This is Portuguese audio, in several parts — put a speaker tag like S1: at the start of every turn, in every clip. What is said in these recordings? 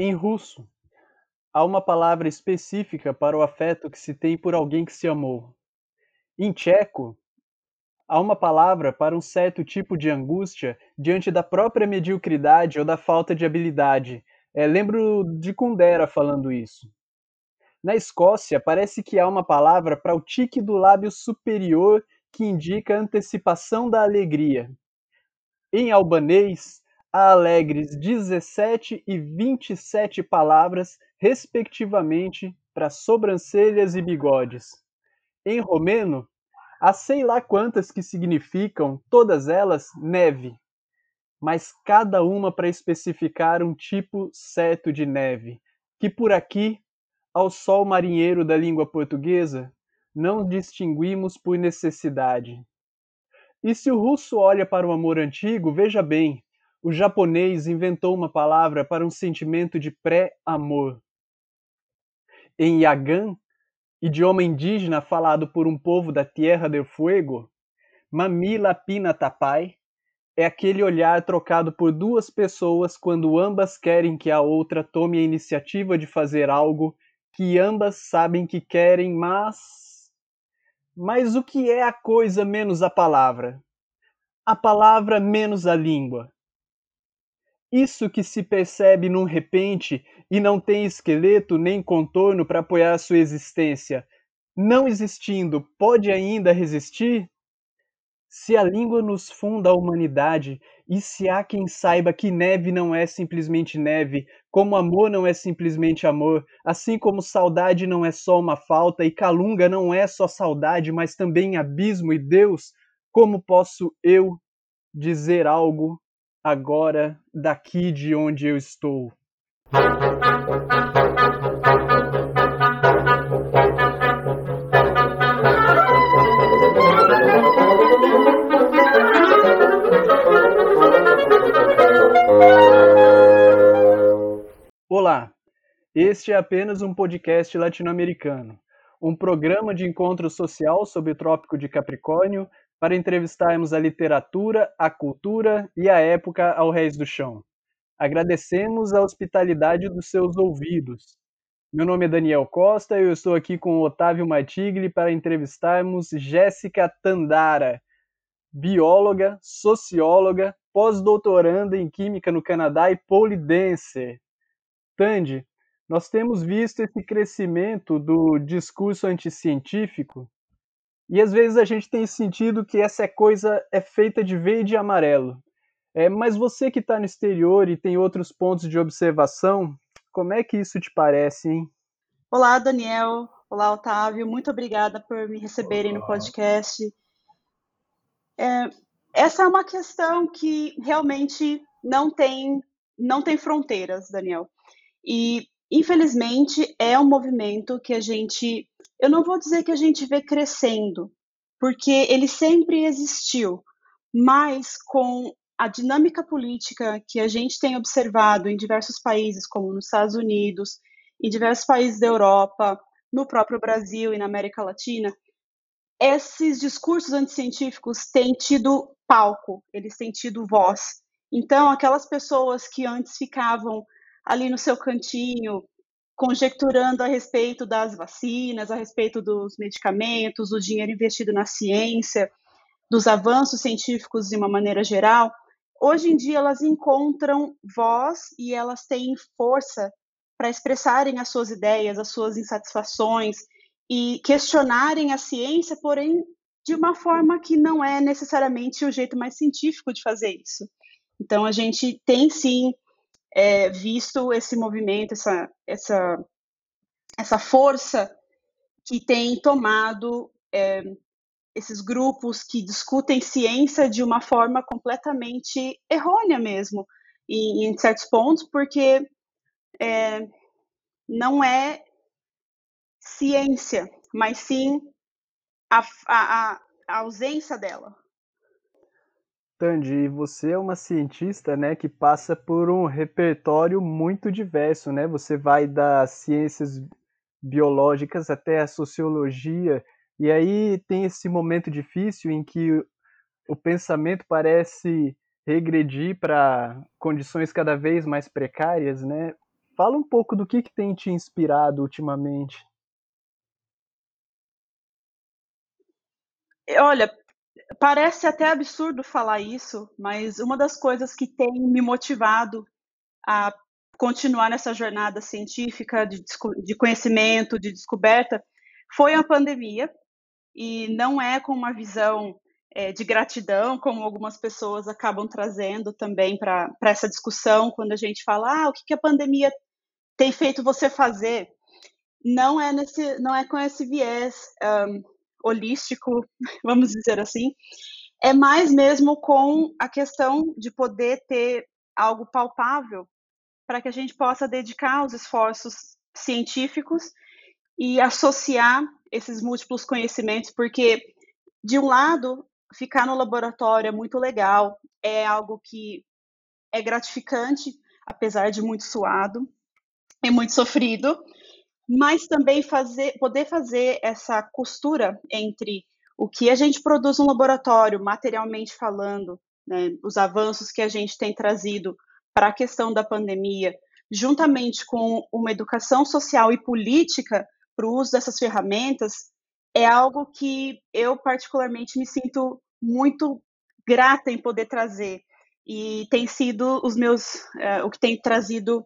S1: Em russo, há uma palavra específica para o afeto que se tem por alguém que se amou. Em tcheco, há uma palavra para um certo tipo de angústia diante da própria mediocridade ou da falta de habilidade. É, lembro de Kundera falando isso. Na Escócia, parece que há uma palavra para o tique do lábio superior que indica antecipação da alegria. Em albanês, alegres 17 e 27 palavras, respectivamente, para sobrancelhas e bigodes. Em romeno, há sei lá quantas que significam, todas elas, neve, mas cada uma para especificar um tipo certo de neve, que por aqui, ao sol marinheiro da língua portuguesa, não distinguimos por necessidade. E se o russo olha para o amor antigo, veja bem, o japonês inventou uma palavra para um sentimento de pré-amor. Em Yagan, idioma indígena falado por um povo da Tierra del Fuego, Mamila Pina Tapai é aquele olhar trocado por duas pessoas quando ambas querem que a outra tome a iniciativa de fazer algo que ambas sabem que querem, mas. Mas o que é a coisa menos a palavra? A palavra menos a língua. Isso que se percebe num repente e não tem esqueleto nem contorno para apoiar sua existência, não existindo, pode ainda resistir? Se a língua nos funda a humanidade, e se há quem saiba que neve não é simplesmente neve, como amor não é simplesmente amor, assim como saudade não é só uma falta e calunga não é só saudade, mas também abismo e Deus, como posso eu dizer algo agora daqui de onde eu estou. Olá, este é apenas um podcast latino-americano, um programa de encontro social sobre o Trópico de Capricórnio para entrevistarmos a literatura, a cultura e a época ao Reis do Chão. Agradecemos a hospitalidade dos seus ouvidos. Meu nome é Daniel Costa e eu estou aqui com Otávio Matigli para entrevistarmos Jéssica Tandara, bióloga, socióloga, pós-doutoranda em Química no Canadá e polidense. Tandy, nós temos visto esse crescimento do discurso anticientífico e às vezes a gente tem sentido que essa coisa é feita de verde e amarelo. É, mas você que está no exterior e tem outros pontos de observação, como é que isso te parece, hein?
S2: Olá, Daniel. Olá, Otávio. Muito obrigada por me receberem Olá. no podcast. É, essa é uma questão que realmente não tem, não tem fronteiras, Daniel. E, infelizmente, é um movimento que a gente eu não vou dizer que a gente vê crescendo, porque ele sempre existiu, mas com a dinâmica política que a gente tem observado em diversos países, como nos Estados Unidos, em diversos países da Europa, no próprio Brasil e na América Latina, esses discursos anticientíficos têm tido palco, eles têm tido voz. Então, aquelas pessoas que antes ficavam ali no seu cantinho, conjecturando a respeito das vacinas, a respeito dos medicamentos, do dinheiro investido na ciência, dos avanços científicos de uma maneira geral, hoje em dia elas encontram voz e elas têm força para expressarem as suas ideias, as suas insatisfações e questionarem a ciência, porém de uma forma que não é necessariamente o jeito mais científico de fazer isso. Então a gente tem sim é, visto esse movimento, essa, essa, essa força que tem tomado é, esses grupos que discutem ciência de uma forma completamente errônea mesmo, em, certos pontos, porque é, não é ciência, mas sim a, a, a ausência dela.
S1: Tandy, você é uma cientista, né, que passa por um repertório muito diverso, né? Você vai das ciências biológicas até a sociologia, e aí tem esse momento difícil em que o pensamento parece regredir para condições cada vez mais precárias, né? Fala um pouco do que, que tem te inspirado ultimamente.
S2: Olha, parece até absurdo falar isso, mas uma das coisas que tem me motivado a continuar nessa jornada científica de, de conhecimento, de descoberta, foi a pandemia. E não é com uma visão é, de gratidão, como algumas pessoas acabam trazendo também para essa discussão, quando a gente fala, ah, o que, que a pandemia tem feito você fazer? Não é, nesse, não é com esse viés um, holístico, vamos dizer assim, é mais mesmo com a questão de poder ter algo palpável para que a gente possa dedicar os esforços científicos e associar esses múltiplos conhecimentos, porque, de um lado, ficar no laboratório é muito legal, é algo que é gratificante, apesar de muito suado e muito sofrido, mas também fazer, poder fazer essa costura entre o que a gente produz no laboratório, materialmente falando, né, os avanços que a gente tem trazido para a questão da pandemia, juntamente com uma educação social e política para o uso dessas ferramentas, é algo que eu particularmente me sinto muito grata em poder trazer. E tem sido os meus uh, o que tem trazido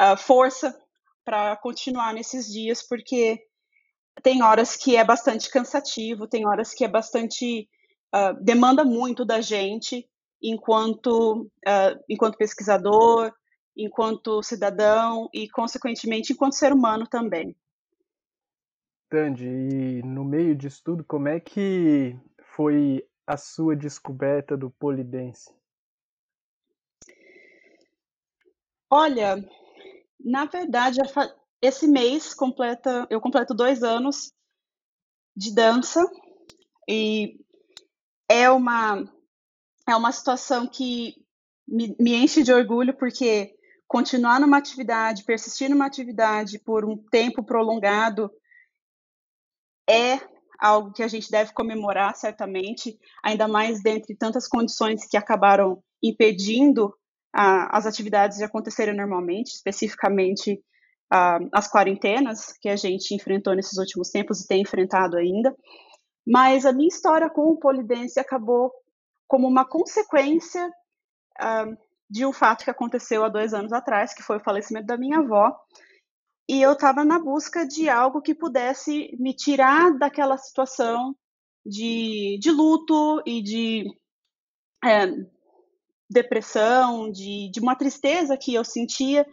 S2: uh, força para continuar nesses dias porque tem horas que é bastante cansativo tem horas que é bastante uh, demanda muito da gente enquanto enquanto pesquisador enquanto cidadão e consequentemente enquanto ser humano também
S1: Tandy, e no meio disso tudo, como é que foi a sua descoberta do polidense?
S2: Olha, na verdade, esse mês completa, eu completo dois anos de dança e é uma é uma situação que me, me enche de orgulho porque continuar numa atividade, persistir numa atividade por um tempo prolongado é algo que a gente deve comemorar certamente, ainda mais dentre tantas condições que acabaram impedindo as atividades de acontecerem normalmente, especificamente as quarentenas que a gente enfrentou nesses últimos tempos e tem enfrentado ainda. Mas a minha história com o polidense acabou como uma consequência de um fato que aconteceu há dois anos atrás, que foi o falecimento da minha avó, e eu estava na busca de algo que pudesse me tirar daquela situação de, de luto e de é, depressão, de, de uma tristeza que eu sentia,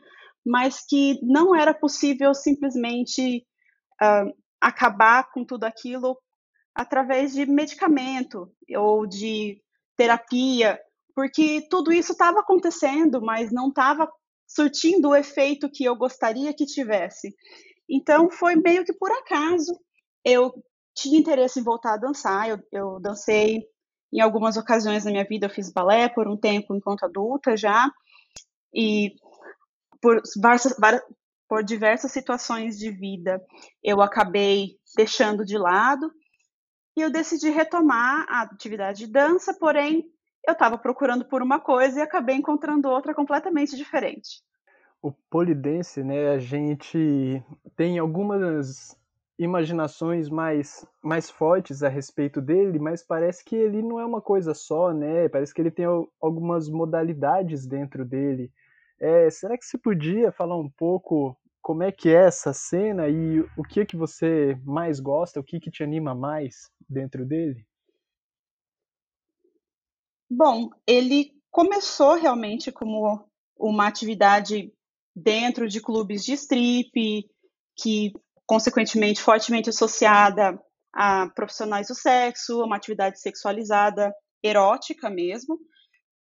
S2: mas que não era possível simplesmente uh, acabar com tudo aquilo através de medicamento ou de terapia, porque tudo isso estava acontecendo, mas não estava surtindo o efeito que eu gostaria que tivesse. Então, foi meio que por acaso. Eu tinha interesse em voltar a dançar, eu, eu dancei em algumas ocasiões na minha vida, eu fiz balé por um tempo enquanto adulta já, e por, por diversas situações de vida eu acabei deixando de lado e eu decidi retomar a atividade de dança, porém eu estava procurando por uma coisa e acabei encontrando outra completamente diferente.
S1: O polidense, né, a gente tem algumas imaginações mais, mais fortes a respeito dele, mas parece que ele não é uma coisa só, né? Parece que ele tem algumas modalidades dentro dele. É, será que você podia falar um pouco como é que é essa cena e o que que você mais gosta, o que que te anima mais dentro dele?
S2: Bom, ele começou realmente como uma atividade dentro de clubes de strip, que consequentemente fortemente associada a profissionais do sexo, uma atividade sexualizada, erótica mesmo.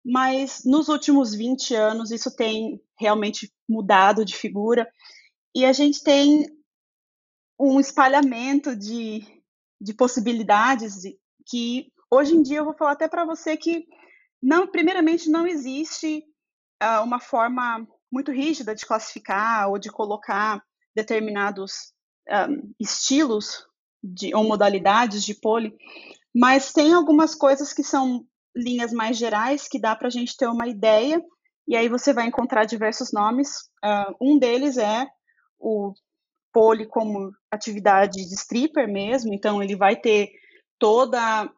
S2: Mas nos últimos 20 anos isso tem realmente mudado de figura e a gente tem um espalhamento de, de possibilidades que hoje em dia eu vou falar até para você que não, primeiramente, não existe uh, uma forma muito rígida de classificar ou de colocar determinados um, estilos de, ou modalidades de pole, mas tem algumas coisas que são linhas mais gerais que dá para a gente ter uma ideia e aí você vai encontrar diversos nomes. Uh, um deles é o pole como atividade de stripper mesmo, então ele vai ter toda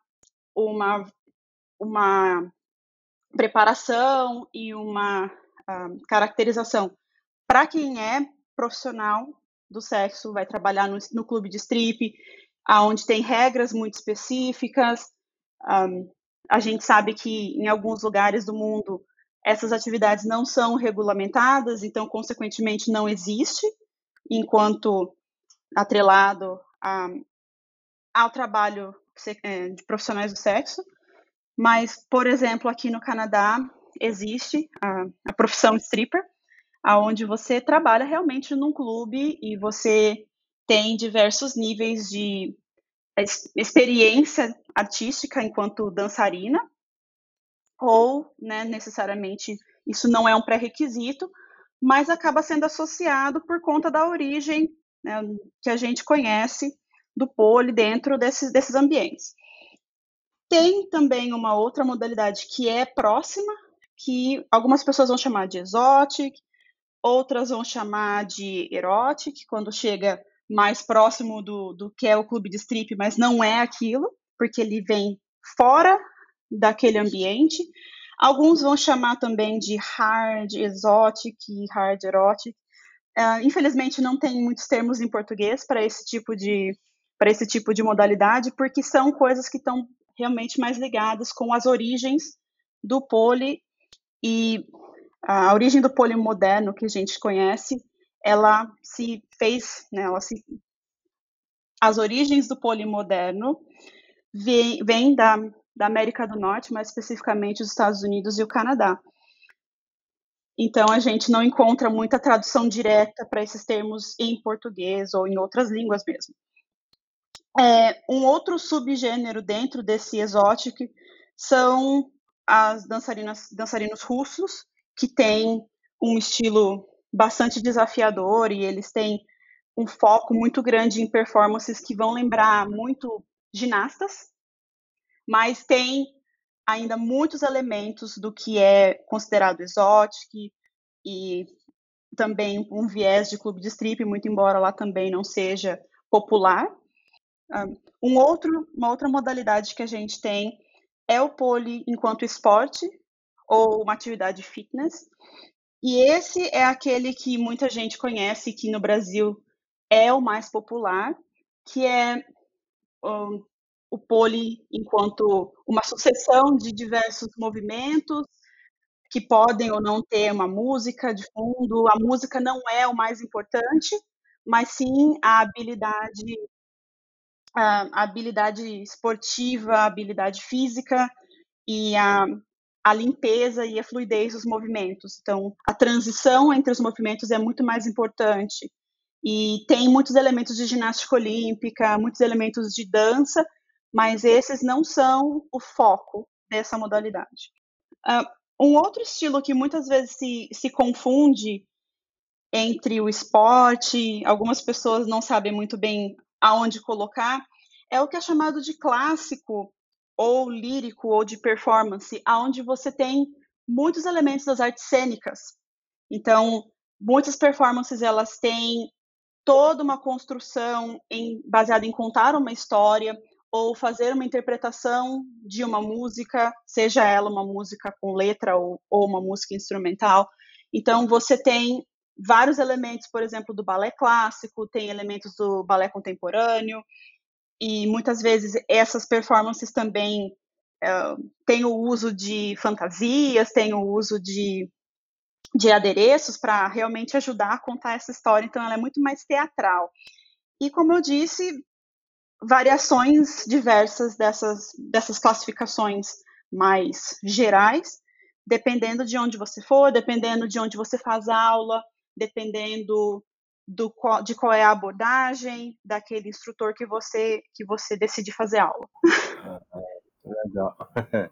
S2: uma, uma preparação e uma uh, caracterização para quem é profissional do sexo, vai trabalhar no, no clube de strip, aonde tem regras muito específicas. Um, a gente sabe que em alguns lugares do mundo essas atividades não são regulamentadas, então, consequentemente, não existe, enquanto atrelado a, ao trabalho é, de profissionais do sexo. Mas, por exemplo, aqui no Canadá existe a, a profissão stripper, aonde você trabalha realmente num clube e você tem diversos níveis de experiência artística enquanto dançarina, ou, né, necessariamente, isso não é um pré-requisito, mas acaba sendo associado por conta da origem né, que a gente conhece do pole dentro desses, desses ambientes. Tem também uma outra modalidade que é próxima, que algumas pessoas vão chamar de exotic, outras vão chamar de erotic, quando chega mais próximo do, do que é o clube de strip, mas não é aquilo, porque ele vem fora daquele ambiente. Alguns vão chamar também de hard exotic hard erotic. Uh, infelizmente não tem muitos termos em português para esse tipo de para esse tipo de modalidade, porque são coisas que estão realmente mais ligadas com as origens do pole e a origem do pole moderno que a gente conhece, ela se fez, né, ela se as origens do pole moderno vêm vem da da América do Norte, mais especificamente os Estados Unidos e o Canadá. Então, a gente não encontra muita tradução direta para esses termos em português ou em outras línguas mesmo. É, um outro subgênero dentro desse exótico são as dançarinas, dançarinos russos, que têm um estilo bastante desafiador e eles têm um foco muito grande em performances que vão lembrar muito ginastas, mas tem ainda muitos elementos do que é considerado exótico e também um viés de clube de strip, muito embora lá também não seja popular. Um outro, uma outra modalidade que a gente tem é o pole enquanto esporte ou uma atividade fitness. E esse é aquele que muita gente conhece, que no Brasil é o mais popular, que é um, o pole enquanto uma sucessão de diversos movimentos que podem ou não ter uma música de fundo. A música não é o mais importante, mas sim a habilidade a habilidade esportiva, a habilidade física e a, a limpeza e a fluidez dos movimentos. Então, a transição entre os movimentos é muito mais importante. E tem muitos elementos de ginástica olímpica, muitos elementos de dança, mas esses não são o foco dessa modalidade. Uh, um outro estilo que muitas vezes se, se confunde entre o esporte, algumas pessoas não sabem muito bem aonde colocar, é o que é chamado de clássico ou lírico ou de performance, aonde você tem muitos elementos das artes cênicas. Então, muitas performances elas têm toda uma construção em, baseada em contar uma história, ou fazer uma interpretação de uma música, seja ela uma música com letra ou, ou uma música instrumental. Então, você tem vários elementos, por exemplo, do balé clássico, tem elementos do balé contemporâneo, e muitas vezes essas performances também uh, têm o uso de fantasias, têm o uso de, de adereços para realmente ajudar a contar essa história, então ela é muito mais teatral. E como eu disse, variações diversas dessas, dessas classificações mais gerais, dependendo de onde você for, dependendo de onde você faz aula, dependendo do, de qual é a abordagem daquele instrutor que você que você decide fazer aula.
S3: Legal.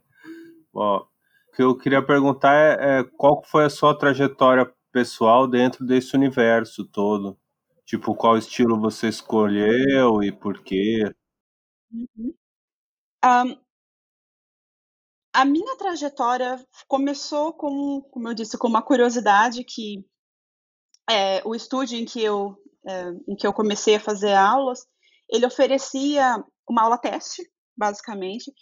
S3: Bom, o que eu queria perguntar é, é qual foi a sua trajetória pessoal dentro desse universo todo? Tipo, qual estilo você escolheu e por quê?
S2: Uhum. Um, a minha trajetória começou com, como eu disse, com uma curiosidade que é, o estúdio em que eu é, em que eu comecei a fazer aulas, ele oferecia uma aula teste, basicamente.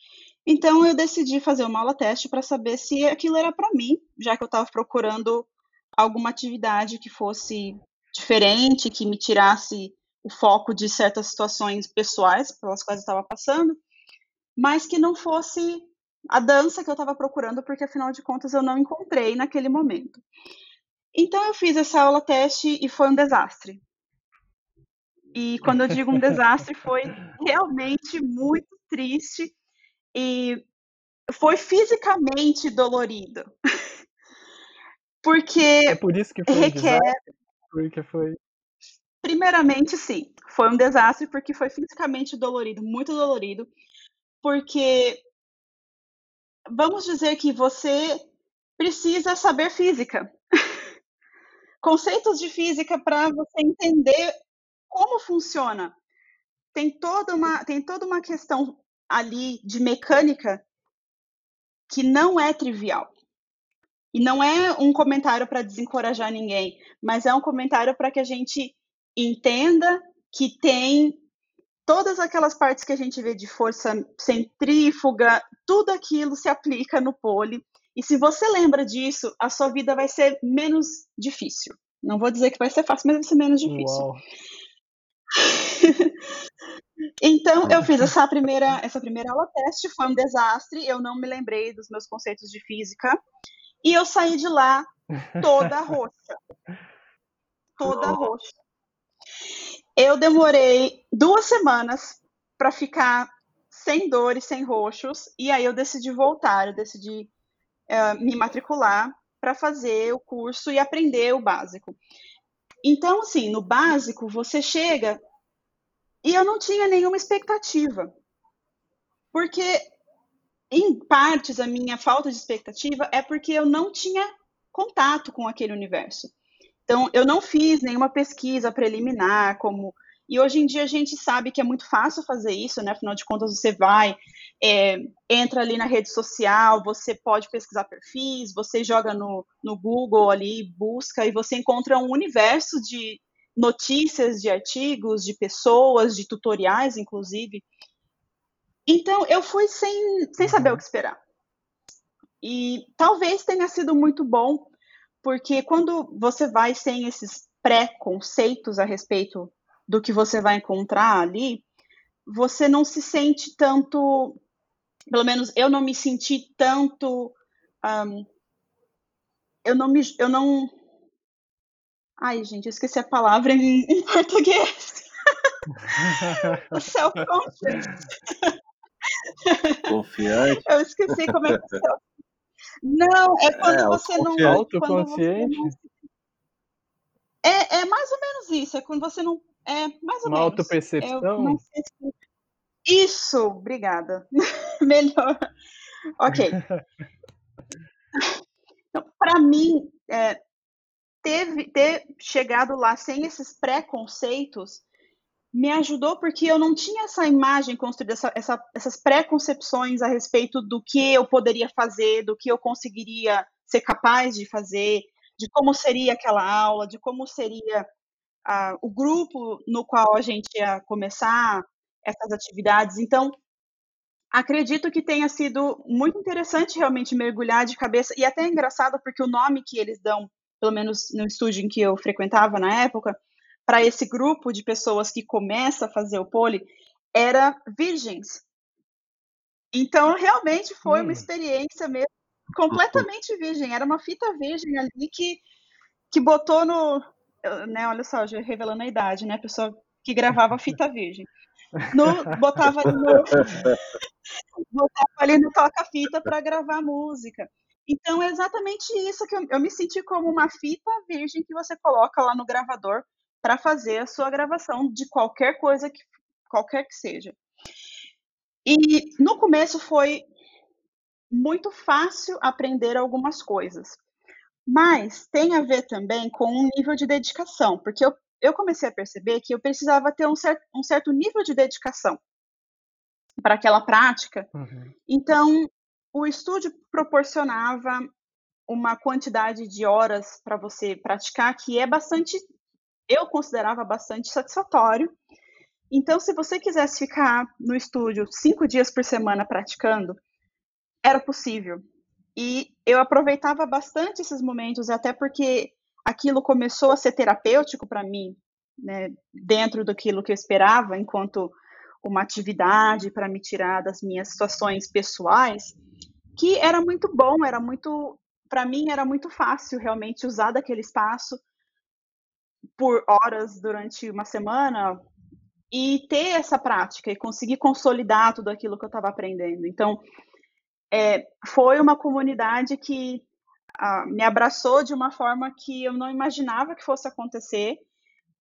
S2: Então eu decidi fazer uma aula teste para saber se aquilo era para mim, já que eu estava procurando alguma atividade que fosse diferente, que me tirasse o foco de certas situações pessoais pelas quais eu estava passando, mas que não fosse a dança que eu estava procurando, porque afinal de contas eu não encontrei naquele momento. Então eu fiz essa aula teste e foi um desastre. E quando eu digo um desastre, foi realmente muito triste e foi fisicamente dolorido. Porque
S1: é por isso que foi requer. Um porque foi.
S2: Primeiramente, sim, foi um desastre porque foi fisicamente dolorido, muito dolorido, porque vamos dizer que você precisa saber física. Conceitos de física para você entender como funciona. Tem toda uma tem toda uma questão ali de mecânica que não é trivial. E não é um comentário para desencorajar ninguém, mas é um comentário para que a gente entenda que tem todas aquelas partes que a gente vê de força centrífuga, tudo aquilo se aplica no pole. E se você lembra disso, a sua vida vai ser menos difícil. Não vou dizer que vai ser fácil, mas vai ser menos difícil. então, eu fiz essa primeira, essa primeira aula teste, foi um desastre, eu não me lembrei dos meus conceitos de física, e eu saí de lá toda roxa. Toda roxa. Eu demorei duas semanas para ficar sem dor e sem roxos, e aí eu decidi voltar, eu decidi uh, me matricular para fazer o curso e aprender o básico. Então, assim, no básico, você chega e eu não tinha nenhuma expectativa. Porque, em partes, a minha falta de expectativa é porque eu não tinha contato com aquele universo. Então, eu não fiz nenhuma pesquisa preliminar, como. E hoje em dia a gente sabe que é muito fácil fazer isso, né? Afinal de contas, você vai, é, entra ali na rede social, você pode pesquisar perfis, você joga no, no Google ali, busca, e você encontra um universo de notícias, de artigos, de pessoas, de tutoriais, inclusive. Então, eu fui sem, sem saber o que esperar. E talvez tenha sido muito bom, porque quando você vai sem esses pré-conceitos a respeito do que você vai encontrar ali, você não se sente tanto, pelo menos eu não me senti tanto, um, eu não me, eu não, ai gente, eu esqueci a palavra em, em português. Self-confidence.
S3: Confiante.
S2: Eu esqueci como é que é não, é quando é, você não.
S1: Autoconsciente?
S2: É, é mais ou menos isso. É quando você não. É mais ou
S1: Uma
S2: menos.
S1: autopercepção?
S2: Isso, obrigada. Melhor. Ok. Então, Para mim, é, teve, ter chegado lá sem esses preconceitos me ajudou porque eu não tinha essa imagem construída, essa, essa, essas preconcepções a respeito do que eu poderia fazer, do que eu conseguiria ser capaz de fazer, de como seria aquela aula, de como seria uh, o grupo no qual a gente ia começar essas atividades. Então, acredito que tenha sido muito interessante realmente mergulhar de cabeça, e até é engraçado porque o nome que eles dão, pelo menos no estúdio em que eu frequentava na época, para esse grupo de pessoas que começa a fazer o pole era virgens. Então, realmente foi hum. uma experiência mesmo completamente virgem. Era uma fita virgem ali que, que botou no. Né, olha só, já revelando a idade, né? A pessoa que gravava fita virgem. No, botava ali no, botava ali no toca-fita para gravar música. Então é exatamente isso que eu, eu me senti como uma fita virgem que você coloca lá no gravador para fazer a sua gravação de qualquer coisa que qualquer que seja. E no começo foi muito fácil aprender algumas coisas, mas tem a ver também com um nível de dedicação, porque eu, eu comecei a perceber que eu precisava ter um, cer um certo nível de dedicação para aquela prática. Uhum. Então, o estúdio proporcionava uma quantidade de horas para você praticar que é bastante, eu considerava bastante satisfatório. Então, se você quisesse ficar no estúdio cinco dias por semana praticando, era possível. E eu aproveitava bastante esses momentos, até porque aquilo começou a ser terapêutico para mim, né, dentro daquilo que eu esperava, enquanto uma atividade para me tirar das minhas situações pessoais, que era muito bom, era muito, para mim era muito fácil realmente usar daquele espaço por horas durante uma semana e ter essa prática e conseguir consolidar tudo aquilo que eu estava aprendendo. Então, é, foi uma comunidade que me abraçou de uma forma que eu não imaginava que fosse acontecer,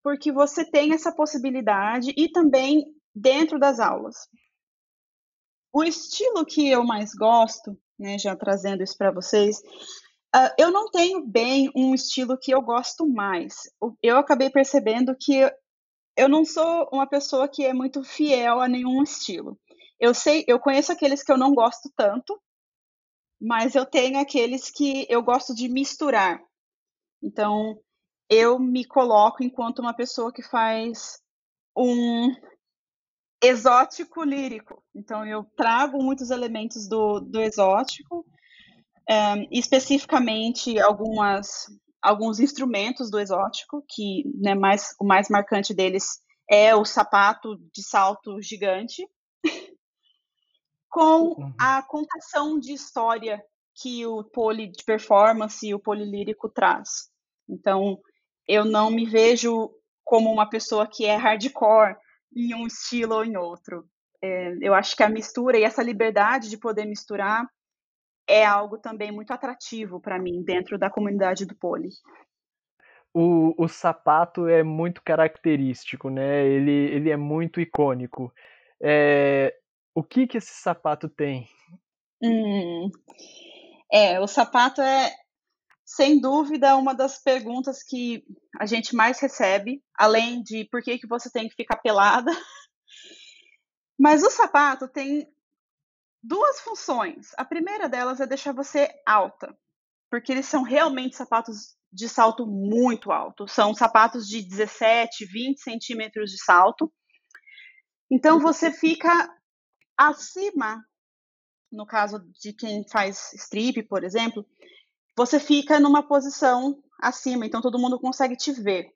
S2: porque você tem essa possibilidade e também dentro das aulas. O estilo que eu mais gosto, né, já trazendo isso para vocês, uh, eu não tenho bem um estilo que eu gosto mais. Eu acabei percebendo que eu não sou uma pessoa que é muito fiel a nenhum estilo. Eu sei, eu conheço aqueles que eu não gosto tanto, mas eu tenho aqueles que eu gosto de misturar. Então, eu me coloco enquanto uma pessoa que faz um exótico lírico. Então, eu trago muitos elementos do, do exótico, um, eh, especificamente algumas, alguns instrumentos do exótico, que né, mais, o mais marcante deles é o sapato de salto gigante, com uhum. a contação de história que o poli de performance e o polilírico traz. Então, eu não me vejo como uma pessoa que é hardcore em um estilo ou em outro. É, eu acho que a mistura e essa liberdade de poder misturar é algo também muito atrativo para mim dentro da comunidade do poli.
S1: O, o sapato é muito característico, né? Ele, ele é muito icônico. É, o que que esse sapato tem?
S2: Hum, é, o sapato é, sem dúvida, uma das perguntas que a gente mais recebe, além de por que, que você tem que ficar pelada. Mas o sapato tem duas funções. A primeira delas é deixar você alta, porque eles são realmente sapatos de salto muito alto. São sapatos de 17, 20 centímetros de salto. Então você fica acima, no caso de quem faz strip, por exemplo, você fica numa posição acima, então todo mundo consegue te ver.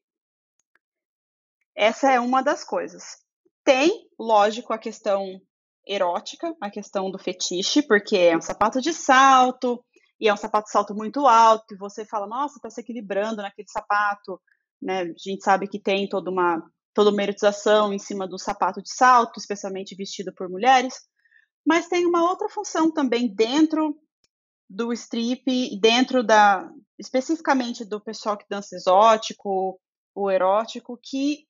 S2: Essa é uma das coisas. Tem, lógico, a questão erótica, a questão do fetiche, porque é um sapato de salto, e é um sapato de salto muito alto, e você fala, nossa, está se equilibrando naquele sapato, né? A gente sabe que tem toda uma erotização em cima do sapato de salto, especialmente vestido por mulheres, mas tem uma outra função também dentro do strip, dentro da especificamente do pessoal que dança exótico, o erótico, que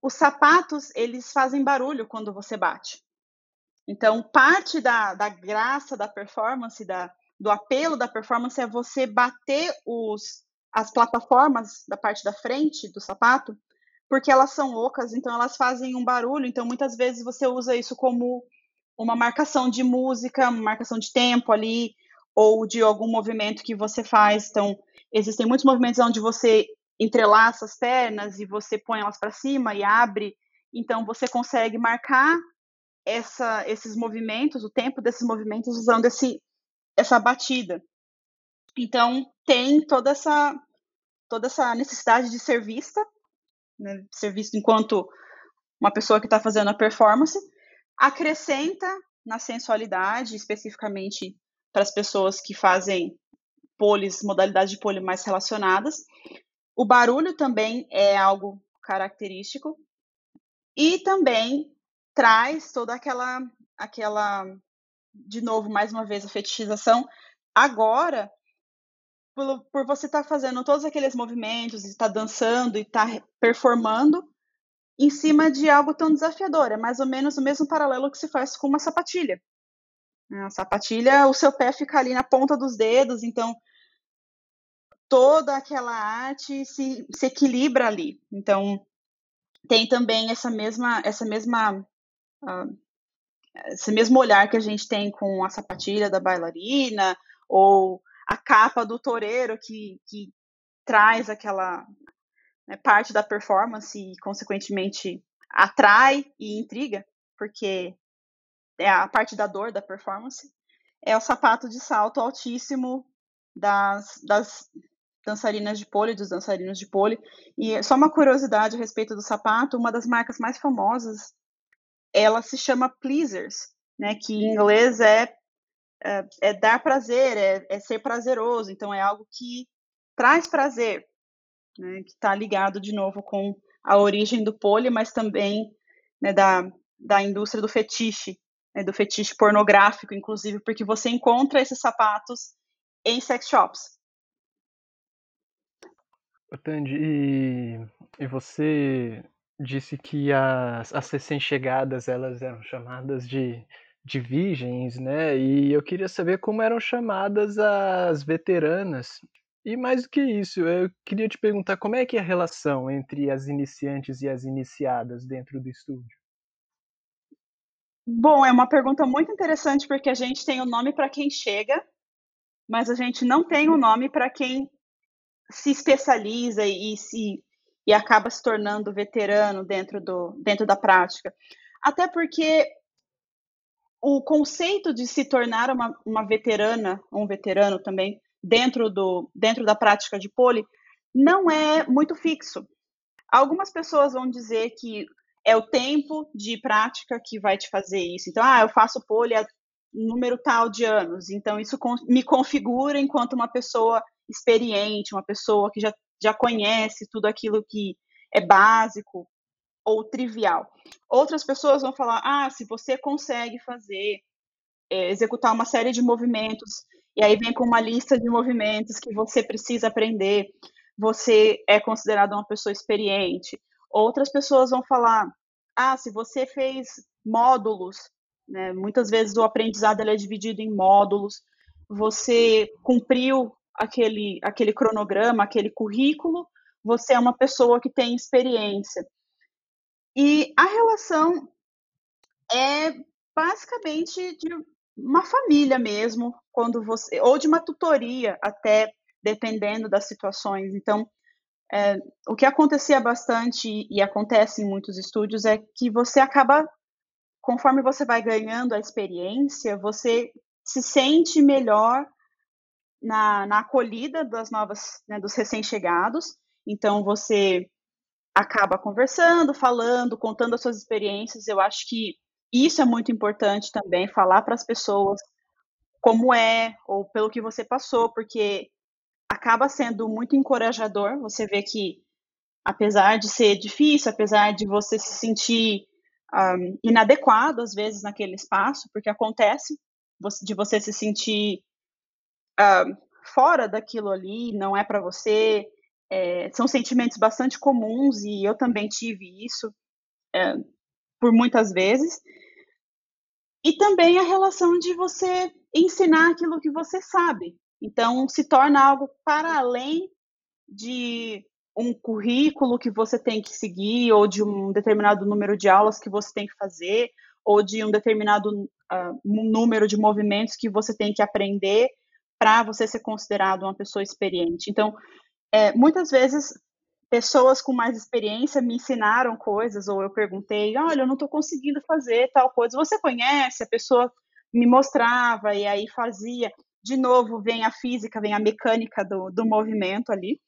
S2: os sapatos eles fazem barulho quando você bate. Então, parte da, da graça da performance, da, do apelo da performance é você bater os, as plataformas da parte da frente do sapato, porque elas são ocas, então elas fazem um barulho. Então, muitas vezes você usa isso como uma marcação de música, uma marcação de tempo ali, ou de algum movimento que você faz. Então, existem muitos movimentos onde você entrelaça as pernas e você põe elas para cima e abre. Então, você consegue marcar essa, esses movimentos, o tempo desses movimentos, usando esse, essa batida. Então, tem toda essa, toda essa necessidade de ser vista, né, ser vista enquanto uma pessoa que está fazendo a performance, acrescenta na sensualidade, especificamente para as pessoas que fazem polis, modalidades de pole mais relacionadas. O barulho também é algo característico e também traz toda aquela aquela de novo mais uma vez a fetichização agora por, por você estar tá fazendo todos aqueles movimentos, estar tá dançando e estar tá performando, em cima de algo tão desafiador. É mais ou menos o mesmo paralelo que se faz com uma sapatilha. A sapatilha, o seu pé fica ali na ponta dos dedos, então toda aquela arte se, se equilibra ali. Então tem também essa mesma essa mesma uh, esse mesmo olhar que a gente tem com a sapatilha da bailarina ou a capa do toureiro que, que traz aquela né, parte da performance e, consequentemente, atrai e intriga, porque é a parte da dor da performance, é o sapato de salto altíssimo das, das dançarinas de pole, dos dançarinos de pole. E só uma curiosidade a respeito do sapato, uma das marcas mais famosas, ela se chama Pleasers, né, que em inglês é, é, é dar prazer, é, é, ser prazeroso, então é algo que traz prazer, né, que está ligado de novo com a origem do pole, mas também né, da, da indústria do fetiche, né, do fetiche pornográfico, inclusive, porque você encontra esses sapatos em sex shops.
S1: Tandy, e, e você disse que as, as recém-chegadas elas eram chamadas de, de virgens, né? E eu queria saber como eram chamadas as veteranas. E mais do que isso, eu queria te perguntar como é que é a relação entre as iniciantes e as iniciadas dentro do estúdio?
S2: Bom, é uma pergunta muito interessante porque a gente tem o um nome para quem chega, mas a gente não tem o um nome para quem se especializa e se e acaba se tornando veterano dentro do dentro da prática. Até porque o conceito de se tornar uma, uma veterana, um veterano também, dentro, do, dentro da prática de pole, não é muito fixo. Algumas pessoas vão dizer que é o tempo de prática que vai te fazer isso. Então, ah, eu faço pole há número tal de anos, então isso me configura enquanto uma pessoa experiente, uma pessoa que já, já conhece tudo aquilo que é básico ou trivial. Outras pessoas vão falar, ah, se você consegue fazer, é, executar uma série de movimentos, e aí vem com uma lista de movimentos que você precisa aprender, você é considerado uma pessoa experiente. Outras pessoas vão falar, ah, se você fez módulos, né, muitas vezes o aprendizado é dividido em módulos, você cumpriu aquele, aquele cronograma, aquele currículo, você é uma pessoa que tem experiência. E a relação é basicamente de uma família mesmo, quando você ou de uma tutoria até dependendo das situações. Então, é, o que acontecia bastante e acontece em muitos estúdios é que você acaba, conforme você vai ganhando a experiência, você se sente melhor na, na acolhida das novas, né, dos recém-chegados. Então, você acaba conversando, falando, contando as suas experiências. Eu acho que isso é muito importante também, falar para as pessoas como é, ou pelo que você passou, porque acaba sendo muito encorajador. Você vê que, apesar de ser difícil, apesar de você se sentir um, inadequado, às vezes, naquele espaço, porque acontece de você se sentir um, fora daquilo ali, não é para você, é, são sentimentos bastante comuns e eu também tive isso é, por muitas vezes. E também a relação de você ensinar aquilo que você sabe. Então, se torna algo para além de um currículo que você tem que seguir, ou de um determinado número de aulas que você tem que fazer, ou de um determinado uh, número de movimentos que você tem que aprender para você ser considerado uma pessoa experiente. Então, é, muitas vezes pessoas com mais experiência me ensinaram coisas ou eu perguntei, olha, eu não estou conseguindo fazer tal coisa. Você conhece? A pessoa me mostrava e aí fazia. De novo, vem a física, vem a mecânica do, do movimento ali.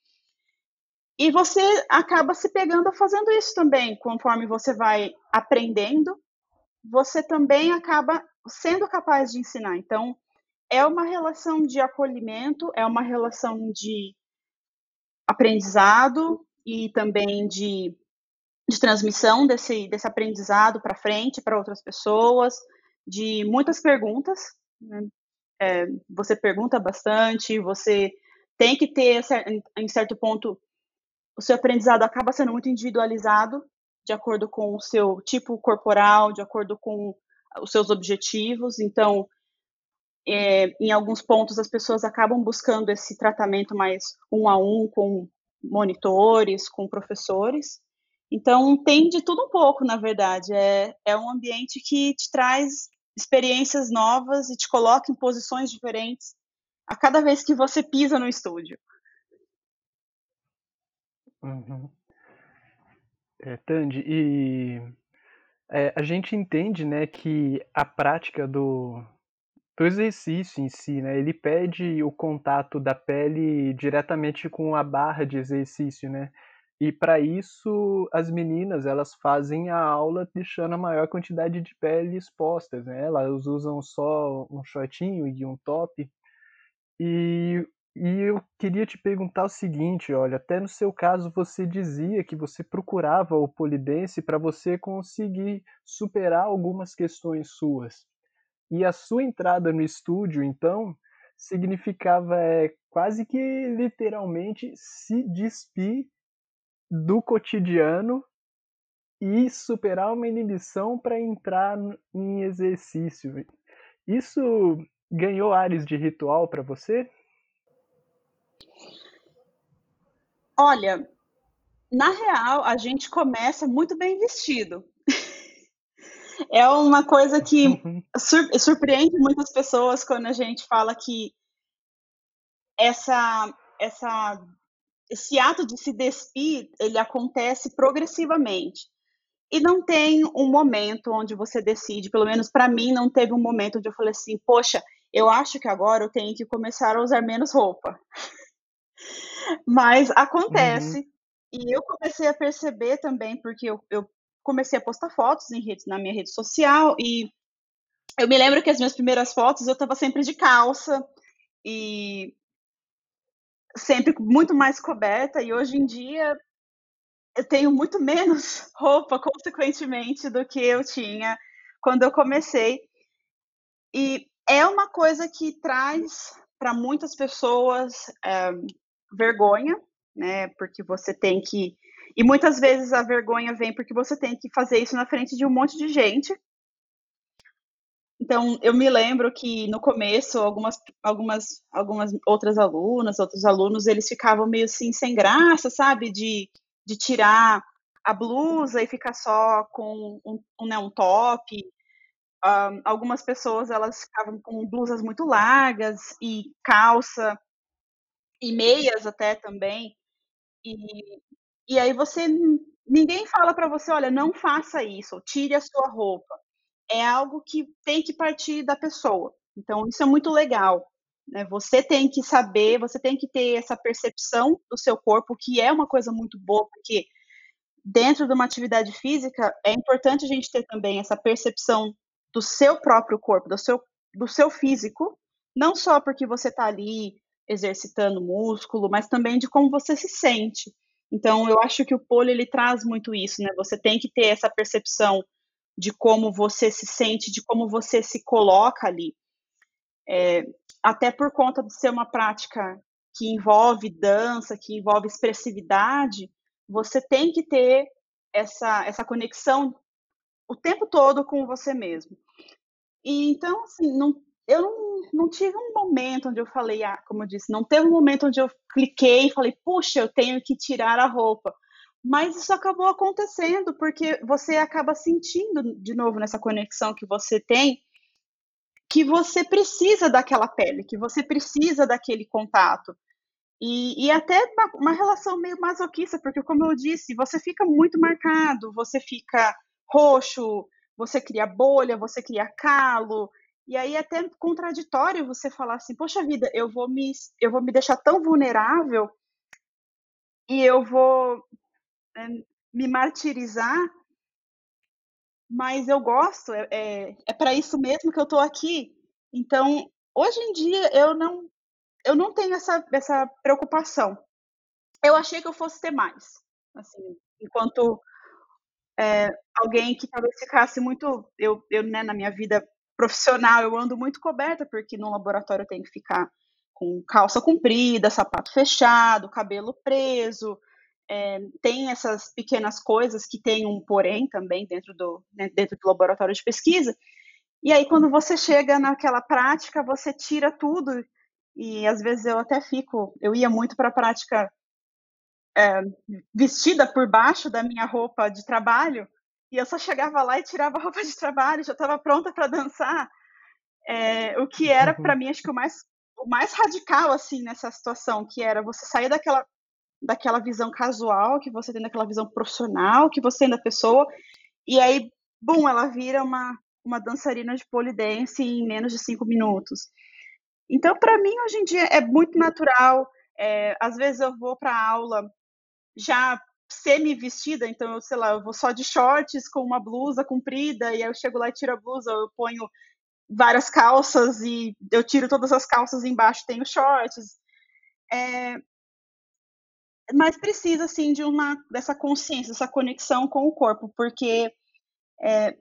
S2: E você acaba se pegando fazendo isso também, conforme você vai aprendendo, você também acaba sendo capaz de ensinar. Então, é uma relação de acolhimento, é uma relação de aprendizado e também de, de transmissão desse, desse aprendizado para frente para outras pessoas, de muitas perguntas. Né? É, você pergunta bastante, você tem que ter, em certo ponto, o seu aprendizado acaba sendo muito individualizado, de acordo com o seu tipo corporal, de acordo com os seus objetivos. Então, é, em alguns pontos as pessoas acabam buscando esse tratamento mais um a um com monitores, com professores. Então tem de tudo um pouco, na verdade. É, é um ambiente que te traz experiências novas e te coloca em posições diferentes a cada vez que você pisa no estúdio.
S1: Uhum. É, Tandy, e é, a gente entende, né, que a prática do, do exercício em si, né, ele pede o contato da pele diretamente com a barra de exercício, né? E para isso as meninas elas fazem a aula deixando a maior quantidade de pele expostas, né? Elas usam só um shortinho e um top. E e eu queria te perguntar o seguinte, olha, até no seu caso você dizia que você procurava o polidense para você conseguir superar algumas questões suas. E a sua entrada no estúdio, então, significava é, quase que literalmente se despir do cotidiano e superar uma inibição para entrar em exercício. Isso ganhou ares de ritual para você?
S2: Olha, na real, a gente começa muito bem vestido. é uma coisa que surpreende muitas pessoas quando a gente fala que essa, essa, esse ato de se despir, ele acontece progressivamente. E não tem um momento onde você decide, pelo menos para mim não teve um momento onde eu falei assim, poxa, eu acho que agora eu tenho que começar a usar menos roupa. Mas acontece. Uhum. E eu comecei a perceber também, porque eu, eu comecei a postar fotos em rede, na minha rede social e eu me lembro que as minhas primeiras fotos eu estava sempre de calça e sempre muito mais coberta e hoje em dia eu tenho muito menos roupa, consequentemente, do que eu tinha quando eu comecei. E é uma coisa que traz para muitas pessoas é, vergonha, né? Porque você tem que. E muitas vezes a vergonha vem porque você tem que fazer isso na frente de um monte de gente. Então, eu me lembro que no começo, algumas, algumas, algumas outras alunas, outros alunos, eles ficavam meio assim, sem graça, sabe? De, de tirar a blusa e ficar só com um, um, né, um top. Um, algumas pessoas, elas ficavam com blusas muito largas e calça e meias até também. E, e aí você ninguém fala para você, olha, não faça isso, tire a sua roupa. É algo que tem que partir da pessoa. Então isso é muito legal. Né? Você tem que saber, você tem que ter essa percepção do seu corpo, que é uma coisa muito boa, porque dentro de uma atividade física é importante a gente ter também essa percepção do seu próprio corpo, do seu, do seu físico, não só porque você está ali exercitando músculo, mas também de como você se sente. Então, eu acho que o pole ele traz muito isso, né? Você tem que ter essa percepção de como você se sente, de como você se coloca ali. É, até por conta de ser uma prática que envolve dança, que envolve expressividade, você tem que ter essa, essa conexão o tempo todo com você mesmo. E então, assim, não, eu não, não tive um momento onde eu falei, ah, como eu disse, não teve um momento onde eu cliquei e falei, puxa, eu tenho que tirar a roupa. Mas isso acabou acontecendo porque você acaba sentindo de novo nessa conexão que você tem que você precisa daquela pele, que você precisa daquele contato. E, e até uma, uma relação meio masoquista, porque, como eu disse, você fica muito marcado, você fica roxo, você cria bolha, você cria calo, e aí é até contraditório você falar assim, poxa vida, eu vou me, eu vou me deixar tão vulnerável e eu vou é, me martirizar, mas eu gosto, é, é, é para isso mesmo que eu estou aqui. Então, hoje em dia, eu não, eu não tenho essa, essa preocupação. Eu achei que eu fosse ter mais, assim, enquanto é, alguém que talvez ficasse muito, eu, eu né, na minha vida profissional, eu ando muito coberta, porque no laboratório eu tenho que ficar com calça comprida, sapato fechado, cabelo preso. É, tem essas pequenas coisas que tem um porém também dentro do, né, dentro do laboratório de pesquisa. E aí, quando você chega naquela prática, você tira tudo. E às vezes eu até fico, eu ia muito para a prática é, vestida por baixo da minha roupa de trabalho, e eu só chegava lá e tirava a roupa de trabalho, já estava pronta para dançar. É, o que era para mim acho que o mais o mais radical assim nessa situação, que era você sair daquela daquela visão casual que você tem daquela visão profissional que você tem da pessoa e aí, bum, ela vira uma uma dançarina de pole dance em menos de cinco minutos. Então, para mim, hoje em dia é muito natural. É, às vezes eu vou para aula já semi-vestida, então, eu, sei lá, eu vou só de shorts com uma blusa comprida, e aí eu chego lá e tiro a blusa, eu ponho várias calças e eu tiro todas as calças embaixo, tenho shorts. É, mas precisa, assim, de uma, dessa consciência, dessa conexão com o corpo, porque é,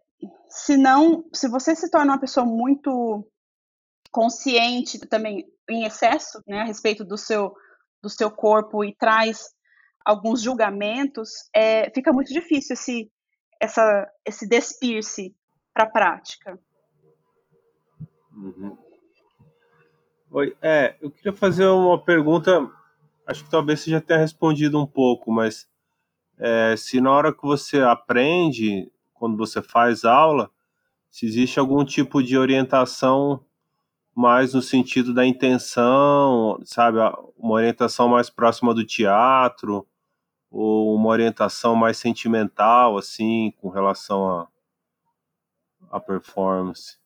S2: se não, se você se torna uma pessoa muito consciente também em excesso, né, a respeito do seu do seu corpo e traz alguns julgamentos, é, fica muito difícil esse essa esse despir-se para a prática.
S3: Uhum. Oi, é, eu queria fazer uma pergunta, acho que talvez você já tenha respondido um pouco, mas é, se na hora que você aprende quando você faz aula, se existe algum tipo de orientação mais no sentido da intenção, sabe, uma orientação mais próxima do teatro, ou uma orientação mais sentimental, assim, com relação a, a performance?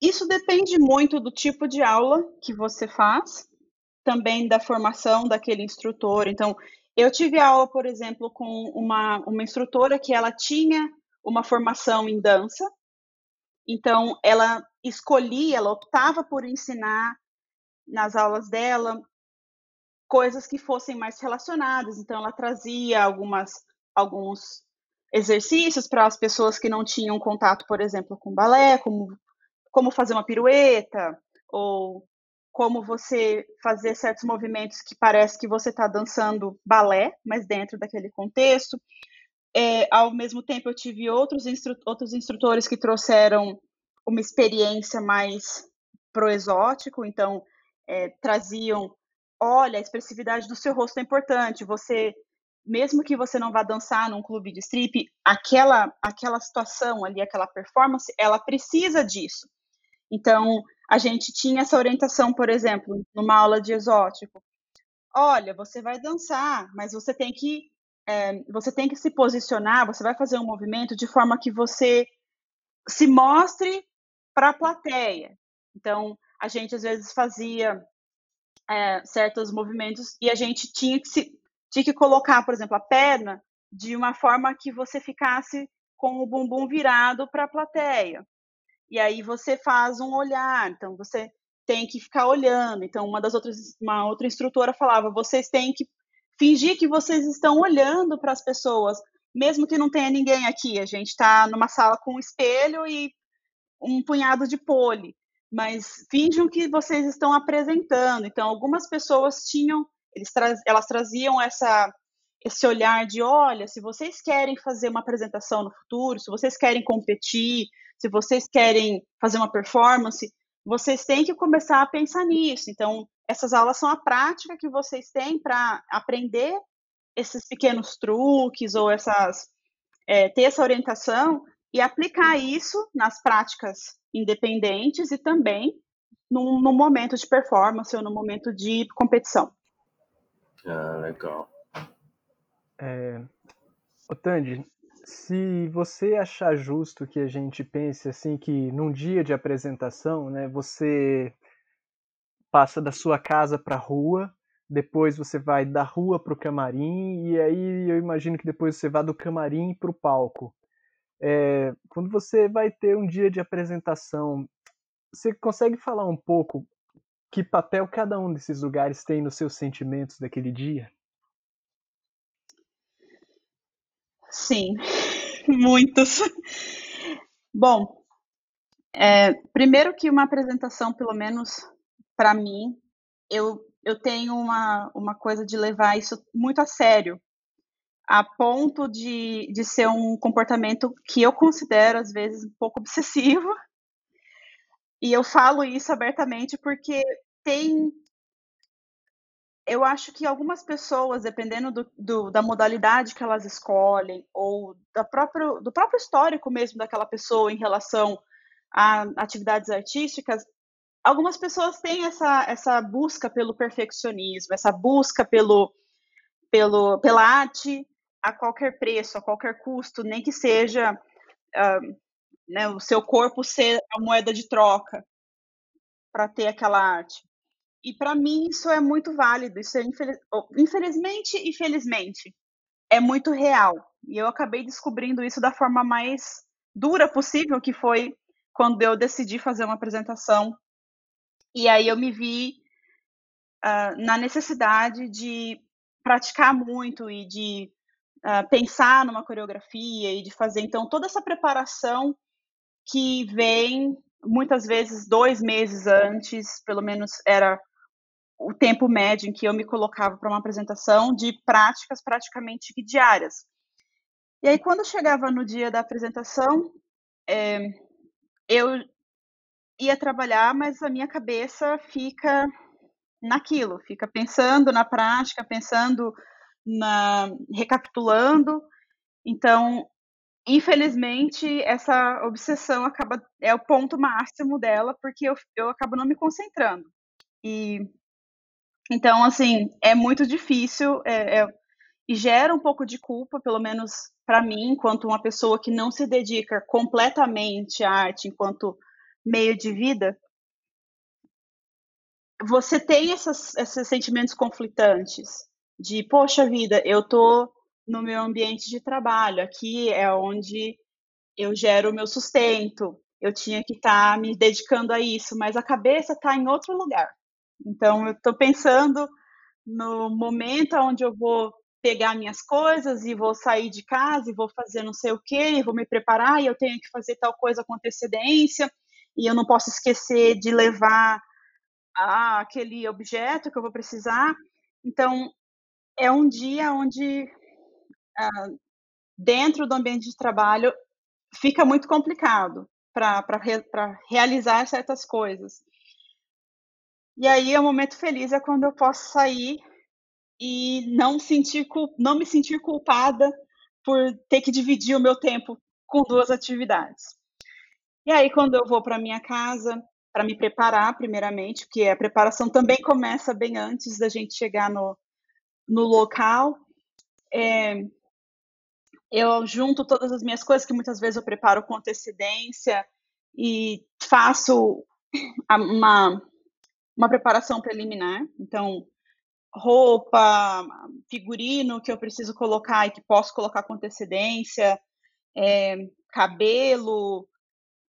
S2: Isso depende muito do tipo de aula que você faz, também da formação daquele instrutor. Então, eu tive aula, por exemplo, com uma, uma instrutora que ela tinha uma formação em dança, então ela escolhia, ela optava por ensinar nas aulas dela coisas que fossem mais relacionadas, então ela trazia algumas alguns exercícios para as pessoas que não tinham contato, por exemplo, com balé, como como fazer uma pirueta ou como você fazer certos movimentos que parece que você está dançando balé, mas dentro daquele contexto. É, ao mesmo tempo, eu tive outros, instru outros instrutores que trouxeram uma experiência mais pro exótico, então é, traziam, olha, a expressividade do seu rosto é importante, você, mesmo que você não vá dançar num clube de strip, aquela, aquela situação ali, aquela performance, ela precisa disso. Então, a gente tinha essa orientação, por exemplo, numa aula de exótico. Olha, você vai dançar, mas você tem que é, você tem que se posicionar, você vai fazer um movimento de forma que você se mostre para a plateia. Então, a gente às vezes fazia é, certos movimentos e a gente tinha que, se, tinha que colocar, por exemplo, a perna de uma forma que você ficasse com o bumbum virado para a plateia. E aí você faz um olhar, então você tem que ficar olhando. Então uma das outras, uma outra instrutora falava, vocês têm que fingir que vocês estão olhando para as pessoas, mesmo que não tenha ninguém aqui. A gente está numa sala com um espelho e um punhado de pole, mas finjam que vocês estão apresentando. Então algumas pessoas tinham, tra elas traziam essa esse olhar de, olha, se vocês querem fazer uma apresentação no futuro, se vocês querem competir, se vocês querem fazer uma performance, vocês têm que começar a pensar nisso. Então, essas aulas são a prática que vocês têm para aprender esses pequenos truques ou essas é, ter essa orientação e aplicar isso nas práticas independentes e também no, no momento de performance ou no momento de competição.
S3: Ah, legal.
S1: É, Otandi, se você achar justo que a gente pense assim que num dia de apresentação, né, você passa da sua casa para a rua, depois você vai da rua para o camarim e aí eu imagino que depois você vá do camarim para o palco. É, quando você vai ter um dia de apresentação, você consegue falar um pouco que papel cada um desses lugares tem nos seus sentimentos daquele dia?
S2: Sim, muitos. Bom, é, primeiro que uma apresentação, pelo menos para mim, eu, eu tenho uma, uma coisa de levar isso muito a sério, a ponto de, de ser um comportamento que eu considero, às vezes, um pouco obsessivo. E eu falo isso abertamente porque tem eu acho que algumas pessoas, dependendo do, do, da modalidade que elas escolhem, ou da próprio, do próprio histórico mesmo daquela pessoa em relação a atividades artísticas, algumas pessoas têm essa, essa busca pelo perfeccionismo, essa busca pelo, pelo, pela arte a qualquer preço, a qualquer custo, nem que seja uh, né, o seu corpo ser a moeda de troca para ter aquela arte. E para mim isso é muito válido, isso é infeliz... infelizmente e felizmente é muito real. E eu acabei descobrindo isso da forma mais dura possível, que foi quando eu decidi fazer uma apresentação. E aí eu me vi uh, na necessidade de praticar muito e de uh, pensar numa coreografia e de fazer então toda essa preparação que vem muitas vezes dois meses antes, pelo menos era o tempo médio em que eu me colocava para uma apresentação de práticas praticamente diárias. E aí, quando chegava no dia da apresentação, é, eu ia trabalhar, mas a minha cabeça fica naquilo, fica pensando na prática, pensando na recapitulando. Então, infelizmente, essa obsessão acaba é o ponto máximo dela, porque eu, eu acabo não me concentrando. E então, assim, é muito difícil é, é, e gera um pouco de culpa, pelo menos para mim, enquanto uma pessoa que não se dedica completamente à arte enquanto meio de vida. Você tem essas, esses sentimentos conflitantes de, poxa vida, eu tô no meu ambiente de trabalho, aqui é onde eu gero o meu sustento, eu tinha que estar tá me dedicando a isso, mas a cabeça está em outro lugar. Então, eu estou pensando no momento onde eu vou pegar minhas coisas e vou sair de casa e vou fazer não sei o quê, e vou me preparar e eu tenho que fazer tal coisa com antecedência e eu não posso esquecer de levar ah, aquele objeto que eu vou precisar. Então, é um dia onde, ah, dentro do ambiente de trabalho, fica muito complicado para re, realizar certas coisas. E aí, o momento feliz é quando eu posso sair e não, sentir, não me sentir culpada por ter que dividir o meu tempo com duas atividades. E aí, quando eu vou para minha casa, para me preparar, primeiramente, porque a preparação também começa bem antes da gente chegar no, no local, é, eu junto todas as minhas coisas, que muitas vezes eu preparo com antecedência, e faço uma, uma preparação preliminar. Então, roupa, figurino que eu preciso colocar e que posso colocar com antecedência, é, cabelo,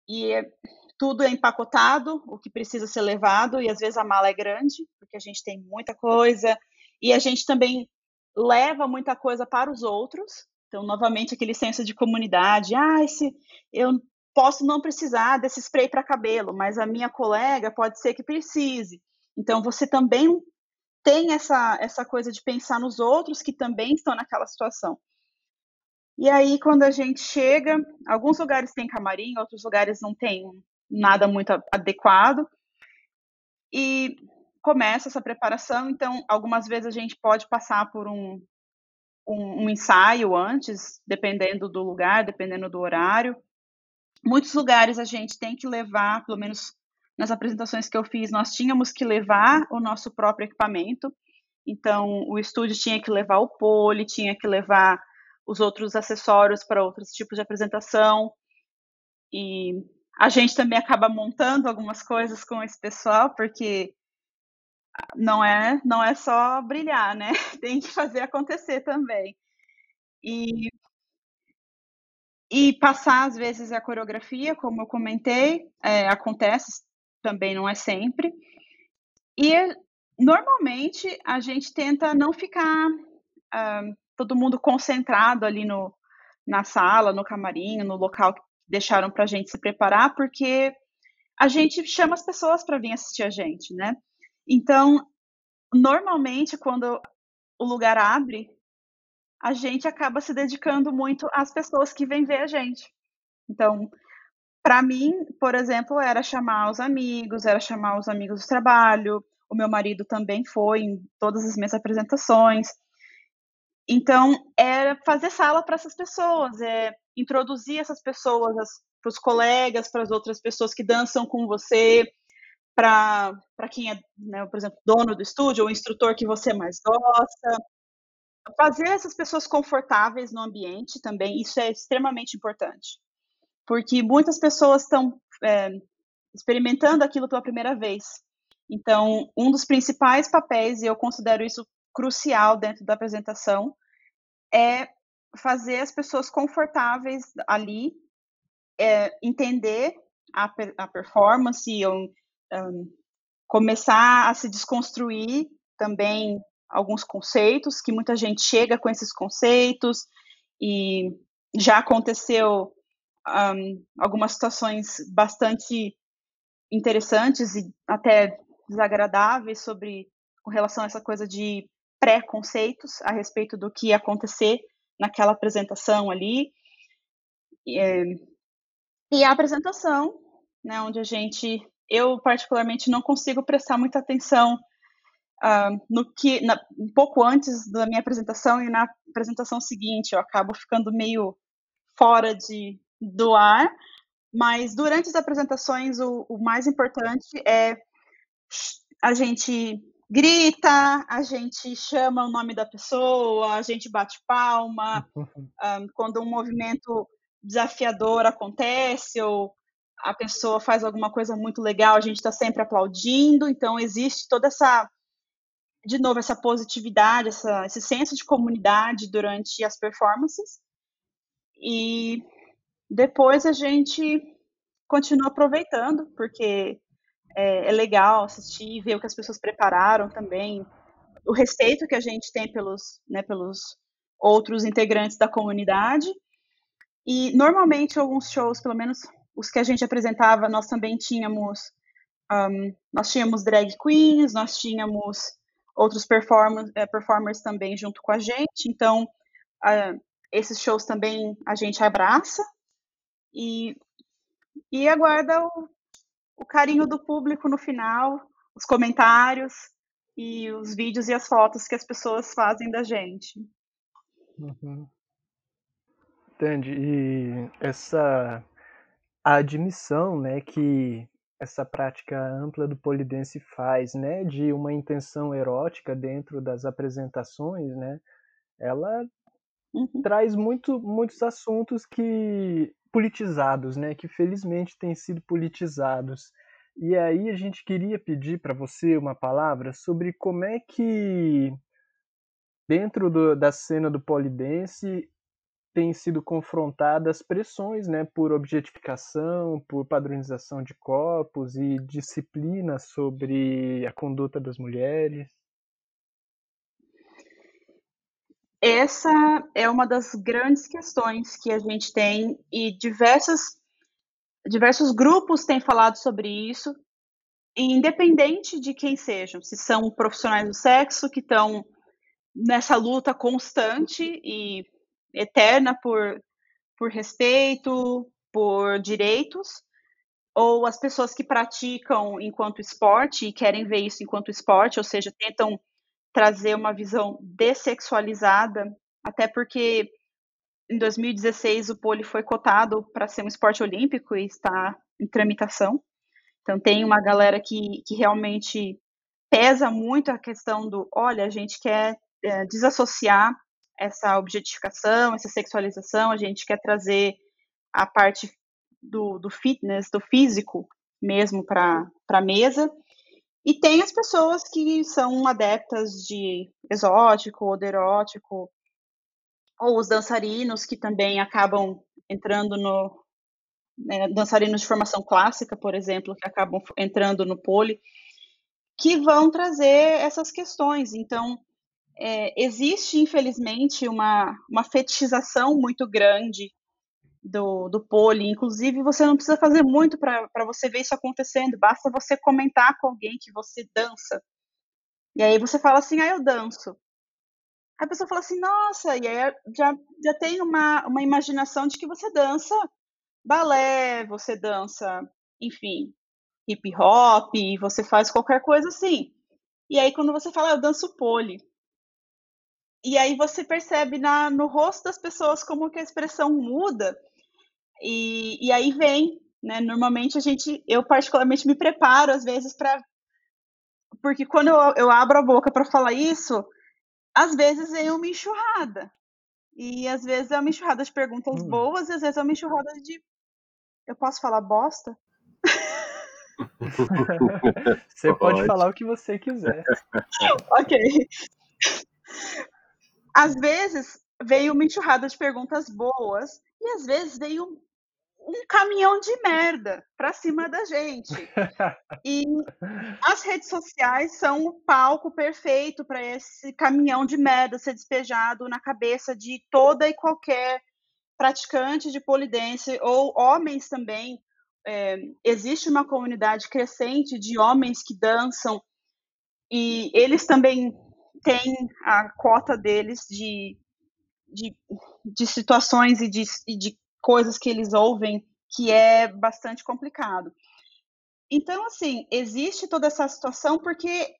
S2: e é, tudo é empacotado, o que precisa ser levado, e às vezes a mala é grande, porque a gente tem muita coisa, e a gente também leva muita coisa para os outros. Então, novamente, aquele senso de comunidade. Ah, esse, eu posso não precisar desse spray para cabelo, mas a minha colega pode ser que precise. Então, você também tem essa, essa coisa de pensar nos outros que também estão naquela situação. E aí, quando a gente chega, alguns lugares têm camarim, outros lugares não tem nada muito adequado. E começa essa preparação, então, algumas vezes a gente pode passar por um, um, um ensaio antes, dependendo do lugar, dependendo do horário. Muitos lugares a gente tem que levar, pelo menos nas apresentações que eu fiz, nós tínhamos que levar o nosso próprio equipamento. Então, o estúdio tinha que levar o pole, tinha que levar os outros acessórios para outros tipos de apresentação. E a gente também acaba montando algumas coisas com esse pessoal, porque não é não é só brilhar, né? Tem que fazer acontecer também. E e passar às vezes a coreografia, como eu comentei, é, acontece também não é sempre. E normalmente a gente tenta não ficar uh, todo mundo concentrado ali no, na sala, no camarim, no local que deixaram para a gente se preparar, porque a gente chama as pessoas para vir assistir a gente, né? Então, normalmente, quando o lugar abre, a gente acaba se dedicando muito às pessoas que vêm ver a gente. Então, para mim, por exemplo, era chamar os amigos, era chamar os amigos do trabalho, o meu marido também foi em todas as minhas apresentações. Então, é fazer sala para essas pessoas, é introduzir essas pessoas para os colegas, para as outras pessoas que dançam com você, para quem é, né, por exemplo, dono do estúdio ou instrutor que você mais gosta. Fazer essas pessoas confortáveis no ambiente também, isso é extremamente importante. Porque muitas pessoas estão é, experimentando aquilo pela primeira vez. Então, um dos principais papéis, e eu considero isso crucial dentro da apresentação, é fazer as pessoas confortáveis ali, é, entender a, a performance, ou, um, começar a se desconstruir também alguns conceitos, que muita gente chega com esses conceitos, e já aconteceu um, algumas situações bastante interessantes e até desagradáveis sobre com relação a essa coisa de preconceitos a respeito do que ia acontecer naquela apresentação ali. E, é, e a apresentação, né, onde a gente, eu particularmente não consigo prestar muita atenção uh, no que, na, um pouco antes da minha apresentação e na apresentação seguinte, eu acabo ficando meio fora de, do ar, mas durante as apresentações o, o mais importante é a gente grita, a gente chama o nome da pessoa, a gente bate palma, um, quando um movimento desafiador acontece ou a pessoa faz alguma coisa muito legal, a gente está sempre aplaudindo, então existe toda essa, de novo, essa positividade, essa, esse senso de comunidade durante as performances, e depois a gente continua aproveitando, porque é, é legal assistir, ver o que as pessoas prepararam também, o respeito que a gente tem pelos, né, pelos outros integrantes da comunidade. E normalmente alguns shows, pelo menos os que a gente apresentava, nós também tínhamos um, nós tínhamos drag queens, nós tínhamos outros performers, é, performers também junto com a gente. Então uh, esses shows também a gente abraça e e aguarda o, o carinho do público no final, os comentários e os vídeos e as fotos que as pessoas fazem da gente.
S1: Uhum. Entende? E essa a admissão, né, que essa prática ampla do polidense faz, né, de uma intenção erótica dentro das apresentações, né, ela uhum. traz muito, muitos assuntos que politizados, né, que felizmente têm sido politizados. E aí a gente queria pedir para você uma palavra sobre como é que dentro do, da cena do polidense têm sido confrontadas pressões, né, por objetificação, por padronização de corpos e disciplina sobre a conduta das mulheres.
S2: essa é uma das grandes questões que a gente tem e diversas, diversos grupos têm falado sobre isso, independente de quem sejam, se são profissionais do sexo que estão nessa luta constante e eterna por, por respeito, por direitos, ou as pessoas que praticam enquanto esporte e querem ver isso enquanto esporte, ou seja, tentam trazer uma visão dessexualizada, até porque em 2016 o pole foi cotado para ser um esporte olímpico e está em tramitação. Então tem uma galera que, que realmente pesa muito a questão do, olha, a gente quer é, desassociar essa objetificação, essa sexualização, a gente quer trazer a parte do, do fitness, do físico mesmo para a mesa. E tem as pessoas que são adeptas de exótico ou de erótico, ou os dançarinos que também acabam entrando no. Né, dançarinos de formação clássica, por exemplo, que acabam entrando no pole, que vão trazer essas questões. Então, é, existe, infelizmente, uma, uma fetichização muito grande do, do pole. Inclusive, você não precisa fazer muito para você ver isso acontecendo, basta você comentar com alguém que você dança. E aí você fala assim, ah, eu danço. A pessoa fala assim, nossa, e aí já, já tem uma, uma imaginação de que você dança balé, você dança, enfim, hip hop, você faz qualquer coisa assim. E aí, quando você fala, ah, eu danço pole. E aí você percebe na, no rosto das pessoas como que a expressão muda. E, e aí vem, né? Normalmente a gente, eu particularmente me preparo às vezes para. Porque quando eu, eu abro a boca para falar isso, às vezes vem uma enxurrada. E às vezes é uma enxurrada de perguntas hum. boas, e às vezes é uma enxurrada de. Eu posso falar bosta?
S1: você pode. pode falar o que você quiser.
S2: ok. Às vezes veio uma enxurrada de perguntas boas e às vezes veio um, caminhão de merda pra cima da gente. E as redes sociais são o palco perfeito para esse caminhão de merda ser despejado na cabeça de toda e qualquer praticante de polidense ou homens também. É, existe uma comunidade crescente de homens que dançam e eles também têm a cota deles de, de, de situações e de, de coisas que eles ouvem que é bastante complicado. Então, assim, existe toda essa situação porque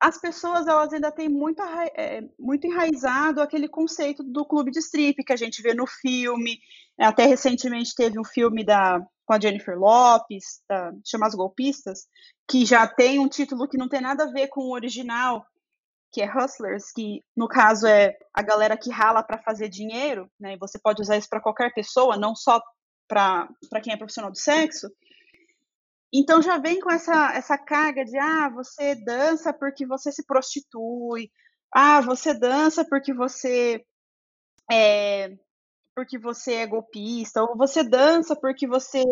S2: as pessoas elas ainda têm muito, é, muito enraizado aquele conceito do clube de strip que a gente vê no filme. Até recentemente teve um filme da, com a Jennifer Lopes, da, chama As Golpistas, que já tem um título que não tem nada a ver com o original, que é Hustlers, que no caso é a galera que rala para fazer dinheiro, né? E você pode usar isso para qualquer pessoa, não só para quem é profissional do sexo. Então já vem com essa, essa carga de ah, você dança porque você se prostitui, ah, você dança porque você é porque você é golpista, ou você dança porque você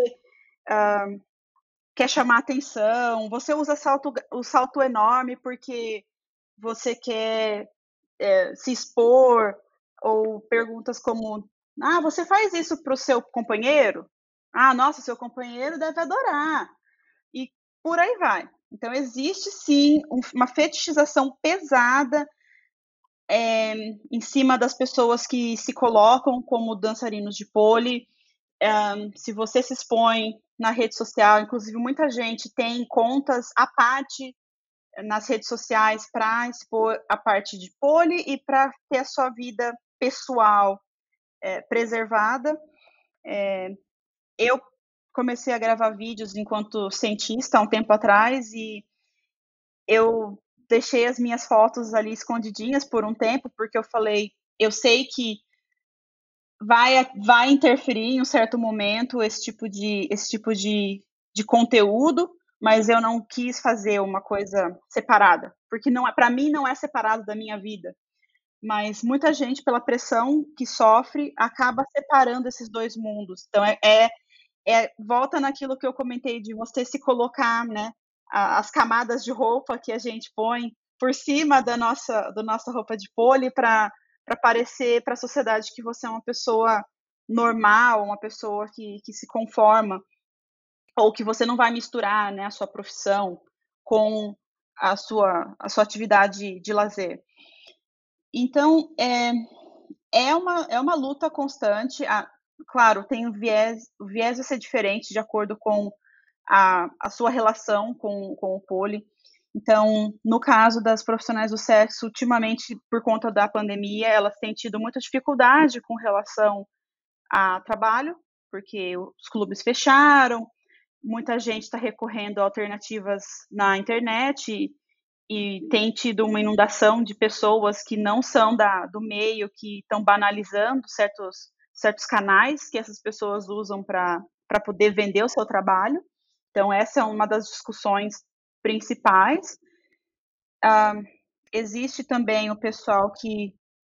S2: ah, quer chamar atenção, você usa salto, o salto enorme porque você quer é, se expor, ou perguntas como ah, você faz isso para o seu companheiro? Ah, nossa, seu companheiro deve adorar. E por aí vai. Então, existe sim uma fetichização pesada é, em cima das pessoas que se colocam como dançarinos de pole. É, se você se expõe na rede social, inclusive muita gente tem contas à parte nas redes sociais para expor a parte de pole e para ter a sua vida pessoal é, preservada. É, eu comecei a gravar vídeos enquanto cientista há um tempo atrás e eu deixei as minhas fotos ali escondidinhas por um tempo, porque eu falei, eu sei que vai, vai interferir em um certo momento esse tipo de, esse tipo de, de conteúdo, mas eu não quis fazer uma coisa separada, porque não é para mim não é separado da minha vida mas muita gente, pela pressão que sofre, acaba separando esses dois mundos. Então, é, é, é volta naquilo que eu comentei de você se colocar, né, as camadas de roupa que a gente põe por cima da nossa, da nossa roupa de pole para parecer para a sociedade que você é uma pessoa normal, uma pessoa que, que se conforma, ou que você não vai misturar né, a sua profissão com a sua, a sua atividade de lazer. Então, é, é, uma, é uma luta constante. Ah, claro, tem o viés, o viés vai ser diferente de acordo com a, a sua relação com, com o pole. Então, no caso das profissionais do sexo, ultimamente, por conta da pandemia, elas têm tido muita dificuldade com relação a trabalho, porque os clubes fecharam, muita gente está recorrendo a alternativas na internet, e tem tido uma inundação de pessoas que não são da, do meio, que estão banalizando certos, certos canais que essas pessoas usam para poder vender o seu trabalho. Então, essa é uma das discussões principais. Uh, existe também o pessoal que,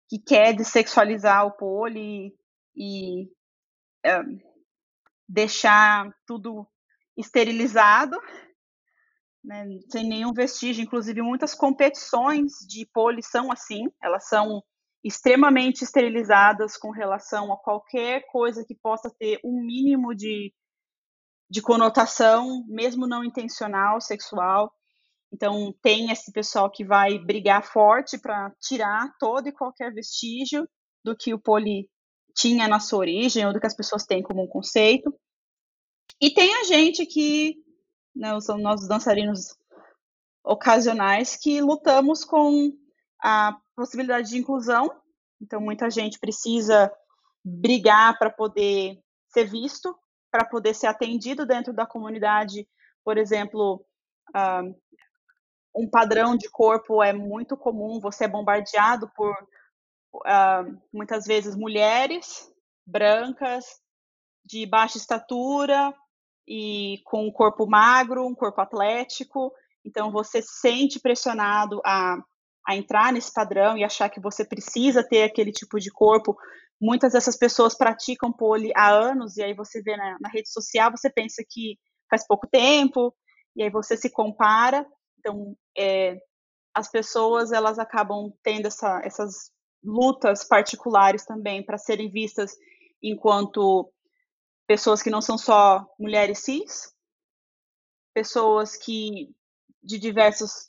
S2: que quer dessexualizar o pole e, e uh, deixar tudo esterilizado, né, sem nenhum vestígio. Inclusive, muitas competições de pole são assim, elas são extremamente esterilizadas com relação a qualquer coisa que possa ter um mínimo de, de conotação, mesmo não intencional, sexual. Então, tem esse pessoal que vai brigar forte para tirar todo e qualquer vestígio do que o pole tinha na sua origem, ou do que as pessoas têm como um conceito. E tem a gente que né, são nossos dançarinos ocasionais que lutamos com a possibilidade de inclusão. Então, muita gente precisa brigar para poder ser visto, para poder ser atendido dentro da comunidade. Por exemplo, uh, um padrão de corpo é muito comum, você é bombardeado por uh, muitas vezes mulheres brancas, de baixa estatura e com um corpo magro, um corpo atlético. Então, você se sente pressionado a, a entrar nesse padrão e achar que você precisa ter aquele tipo de corpo. Muitas dessas pessoas praticam pole há anos, e aí você vê na, na rede social, você pensa que faz pouco tempo, e aí você se compara. Então, é, as pessoas elas acabam tendo essa, essas lutas particulares também para serem vistas enquanto pessoas que não são só mulheres cis, pessoas que de diversas,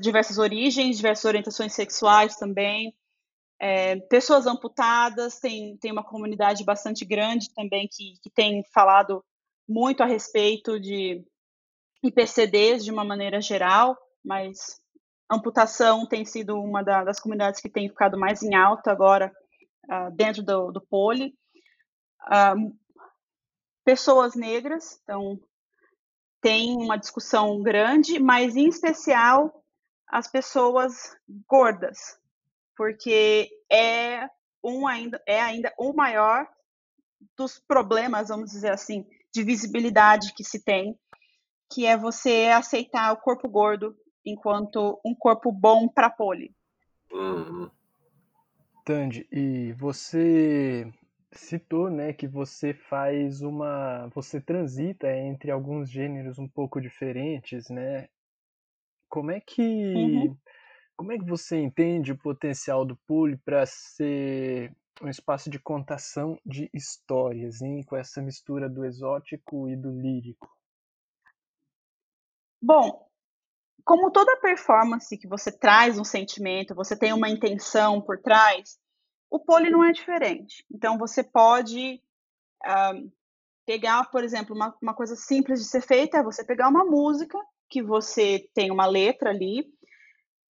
S2: diversas origens, diversas orientações sexuais também, é, pessoas amputadas, tem, tem uma comunidade bastante grande também que, que tem falado muito a respeito de IPCDs de uma maneira geral, mas amputação tem sido uma da, das comunidades que tem ficado mais em alta agora uh, dentro do, do. Uh, pessoas negras, então tem uma discussão grande, mas em especial as pessoas gordas, porque é um ainda é ainda o maior dos problemas, vamos dizer assim, de visibilidade que se tem, que é você aceitar o corpo gordo enquanto um corpo bom para pole.
S1: Uhum. Tandy, e você citou, né, que você faz uma, você transita entre alguns gêneros um pouco diferentes, né? Como é que, uhum. como é que você entende o potencial do pole para ser um espaço de contação de histórias, hein, com essa mistura do exótico e do lírico?
S2: Bom, como toda performance que você traz um sentimento, você tem uma intenção por trás, o pole não é diferente. Então, você pode uh, pegar, por exemplo, uma, uma coisa simples de ser feita é você pegar uma música que você tem uma letra ali,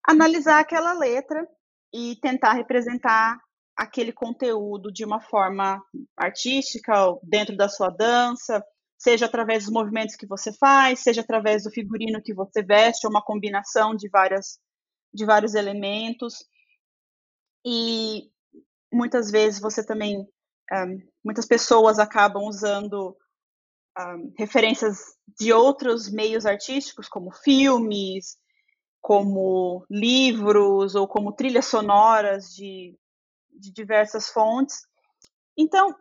S2: analisar aquela letra e tentar representar aquele conteúdo de uma forma artística, dentro da sua dança, seja através dos movimentos que você faz, seja através do figurino que você veste, ou uma combinação de, várias, de vários elementos. E muitas vezes você também, um, muitas pessoas acabam usando um, referências de outros meios artísticos, como filmes, como livros ou como trilhas sonoras de, de diversas fontes. Então,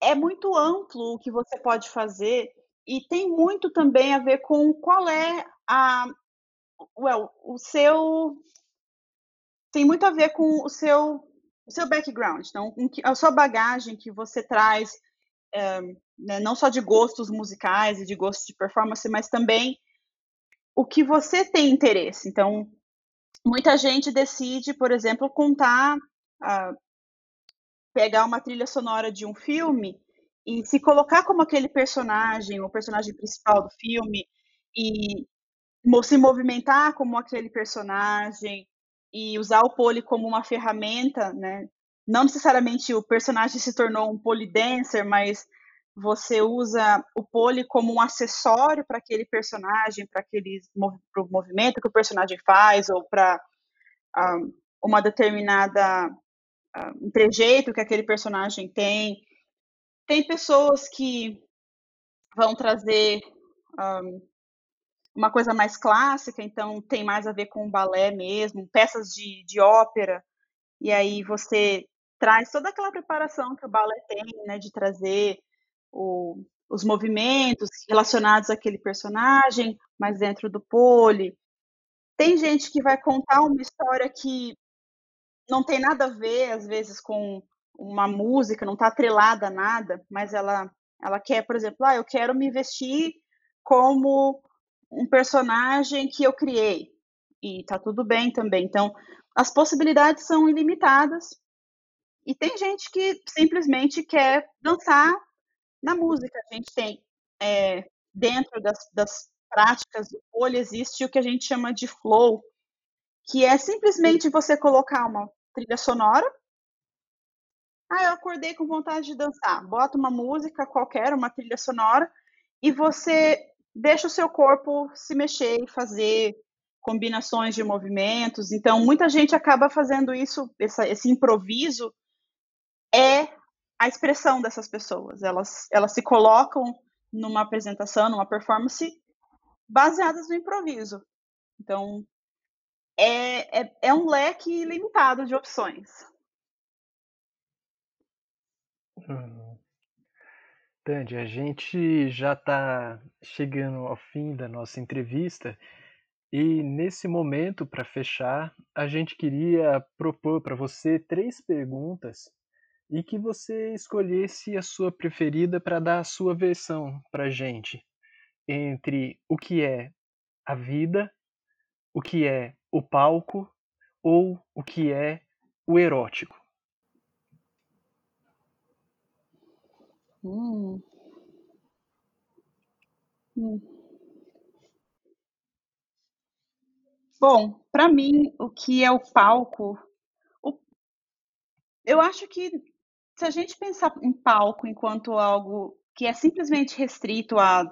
S2: é muito amplo o que você pode fazer e tem muito também a ver com qual é a well, o seu tem muito a ver com o seu seu background, então a sua bagagem que você traz é, né, não só de gostos musicais e de gostos de performance, mas também o que você tem interesse. Então, muita gente decide, por exemplo, contar uh, pegar uma trilha sonora de um filme e se colocar como aquele personagem, o personagem principal do filme, e se movimentar como aquele personagem, e usar o pole como uma ferramenta, né? Não necessariamente o personagem se tornou um pole dancer, mas você usa o pole como um acessório para aquele personagem, para aquele pro movimento que o personagem faz, ou para um, ah, uma determinada um trejeito que aquele personagem tem. Tem pessoas que vão trazer um, uma coisa mais clássica, então tem mais a ver com balé mesmo, peças de, de ópera, e aí você traz toda aquela preparação que o balé tem, né, de trazer o, os movimentos relacionados àquele personagem, mas dentro do pole. Tem gente que vai contar uma história que não tem nada a ver, às vezes, com uma música, não está atrelada a nada, mas ela, ela quer, por exemplo, ah, eu quero me vestir como um personagem que eu criei. E tá tudo bem também. Então, as possibilidades são ilimitadas. E tem gente que simplesmente quer dançar na música. A gente tem, é, dentro das, das práticas do Folha, existe o que a gente chama de flow, que é simplesmente você colocar uma trilha sonora. Ah, eu acordei com vontade de dançar. Bota uma música qualquer, uma trilha sonora, e você deixa o seu corpo se mexer e fazer combinações de movimentos. Então, muita gente acaba fazendo isso, essa, esse improviso é a expressão dessas pessoas. Elas, elas se colocam numa apresentação, numa performance baseadas no improviso. Então, é, é, é um leque limitado de opções.
S1: Uhum. Tandy, a gente já está chegando ao fim da nossa entrevista e nesse momento, para fechar, a gente queria propor para você três perguntas e que você escolhesse a sua preferida para dar a sua versão para gente entre o que é a vida, o que é o palco ou o que é o erótico.
S2: Hum. Hum. Bom, para mim, o que é o palco, o... eu acho que se a gente pensar em palco enquanto algo que é simplesmente restrito a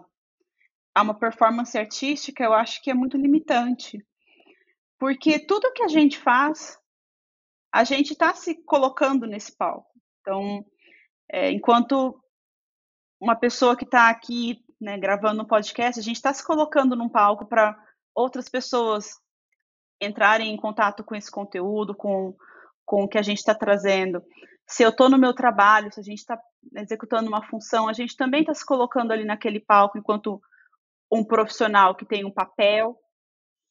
S2: a uma performance artística, eu acho que é muito limitante. Porque tudo que a gente faz, a gente está se colocando nesse palco. Então, é, enquanto uma pessoa que está aqui né, gravando um podcast, a gente está se colocando num palco para outras pessoas entrarem em contato com esse conteúdo, com, com o que a gente está trazendo. Se eu estou no meu trabalho, se a gente está executando uma função, a gente também está se colocando ali naquele palco enquanto um profissional que tem um papel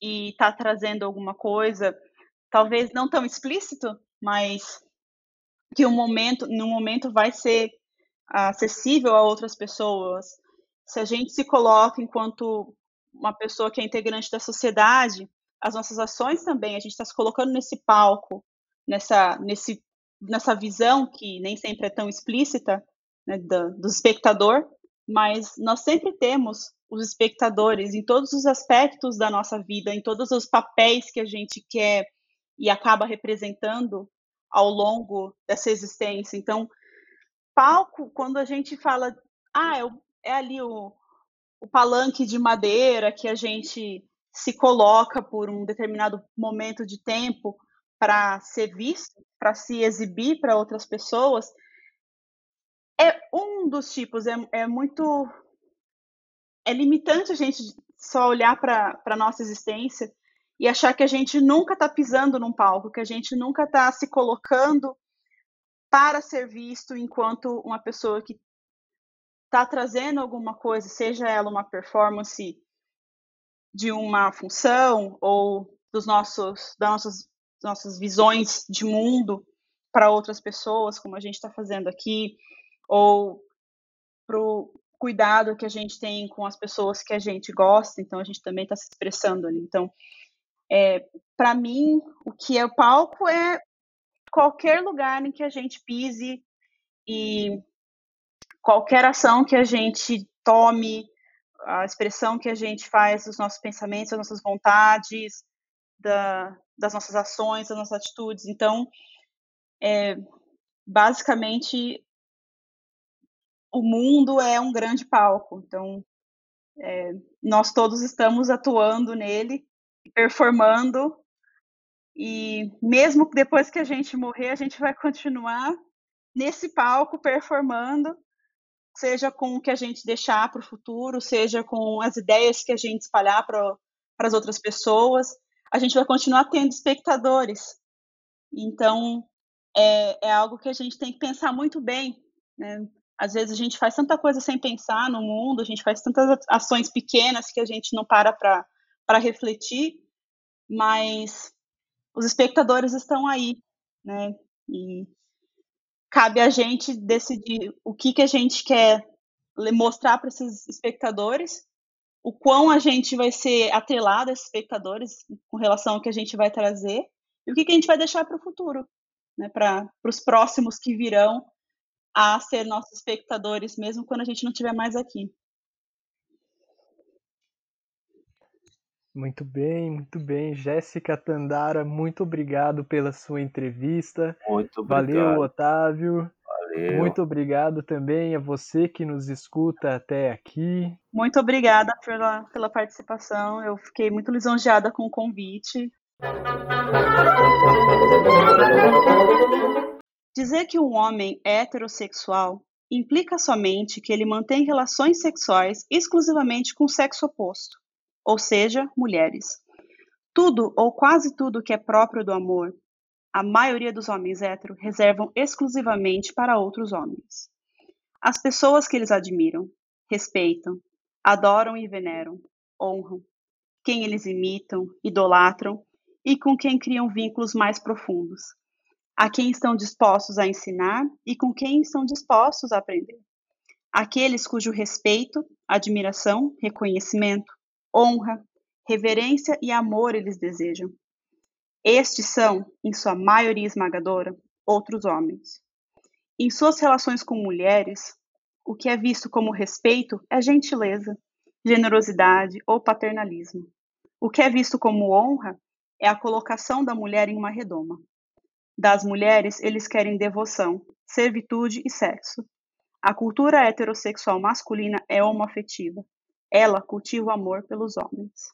S2: e está trazendo alguma coisa, talvez não tão explícito, mas que um momento, no momento vai ser acessível a outras pessoas. Se a gente se coloca enquanto uma pessoa que é integrante da sociedade, as nossas ações também, a gente está se colocando nesse palco, nessa, nesse, nessa visão que nem sempre é tão explícita né, do, do espectador, mas nós sempre temos os espectadores em todos os aspectos da nossa vida, em todos os papéis que a gente quer e acaba representando ao longo dessa existência. Então, palco, quando a gente fala, ah, é, é ali o, o palanque de madeira que a gente se coloca por um determinado momento de tempo para ser visto, para se exibir para outras pessoas, é um dos tipos, é, é muito é limitante a gente só olhar para a nossa existência e achar que a gente nunca está pisando num palco, que a gente nunca está se colocando para ser visto enquanto uma pessoa que está trazendo alguma coisa, seja ela uma performance de uma função ou dos nossos das nossas, nossas visões de mundo para outras pessoas, como a gente está fazendo aqui, ou cuidado que a gente tem com as pessoas que a gente gosta, então a gente também está se expressando ali. Então, é, para mim, o que é o palco é qualquer lugar em que a gente pise e qualquer ação que a gente tome, a expressão que a gente faz dos nossos pensamentos, das nossas vontades, da, das nossas ações, das nossas atitudes. Então, é, basicamente, o mundo é um grande palco, então é, nós todos estamos atuando nele, performando, e mesmo depois que a gente morrer, a gente vai continuar nesse palco performando, seja com o que a gente deixar para o futuro, seja com as ideias que a gente espalhar para as outras pessoas, a gente vai continuar tendo espectadores. Então, é, é algo que a gente tem que pensar muito bem, né? Às vezes a gente faz tanta coisa sem pensar no mundo, a gente faz tantas ações pequenas que a gente não para para refletir, mas os espectadores estão aí, né? E cabe a gente decidir o que, que a gente quer mostrar para esses espectadores, o quão a gente vai ser atrelado a esses espectadores com relação ao que a gente vai trazer e o que, que a gente vai deixar para o futuro, né? Para os próximos que virão a ser nossos espectadores, mesmo quando a gente não estiver mais aqui.
S1: Muito bem, muito bem. Jéssica Tandara, muito obrigado pela sua entrevista.
S3: Muito obrigado.
S1: Valeu, Otávio.
S3: Valeu.
S1: Muito obrigado também a você que nos escuta até aqui.
S2: Muito obrigada pela, pela participação. Eu fiquei muito lisonjeada com o convite. Dizer que um homem é heterossexual implica somente que ele mantém relações sexuais exclusivamente com o sexo oposto, ou seja, mulheres. Tudo ou quase tudo que é próprio do amor, a maioria dos homens héteros reservam exclusivamente para outros homens. As pessoas que eles admiram, respeitam, adoram e veneram, honram, quem eles imitam, idolatram e com quem criam vínculos mais profundos, a quem estão dispostos a ensinar e com quem estão dispostos a aprender. Aqueles cujo respeito, admiração, reconhecimento, honra, reverência e amor eles desejam. Estes são, em sua maioria esmagadora, outros homens. Em suas relações com mulheres, o que é visto como respeito é gentileza, generosidade ou paternalismo. O que é visto como honra é a colocação da mulher em uma redoma. Das mulheres, eles querem devoção, servitude e sexo. A cultura heterossexual masculina é homoafetiva. Ela cultiva o amor pelos homens.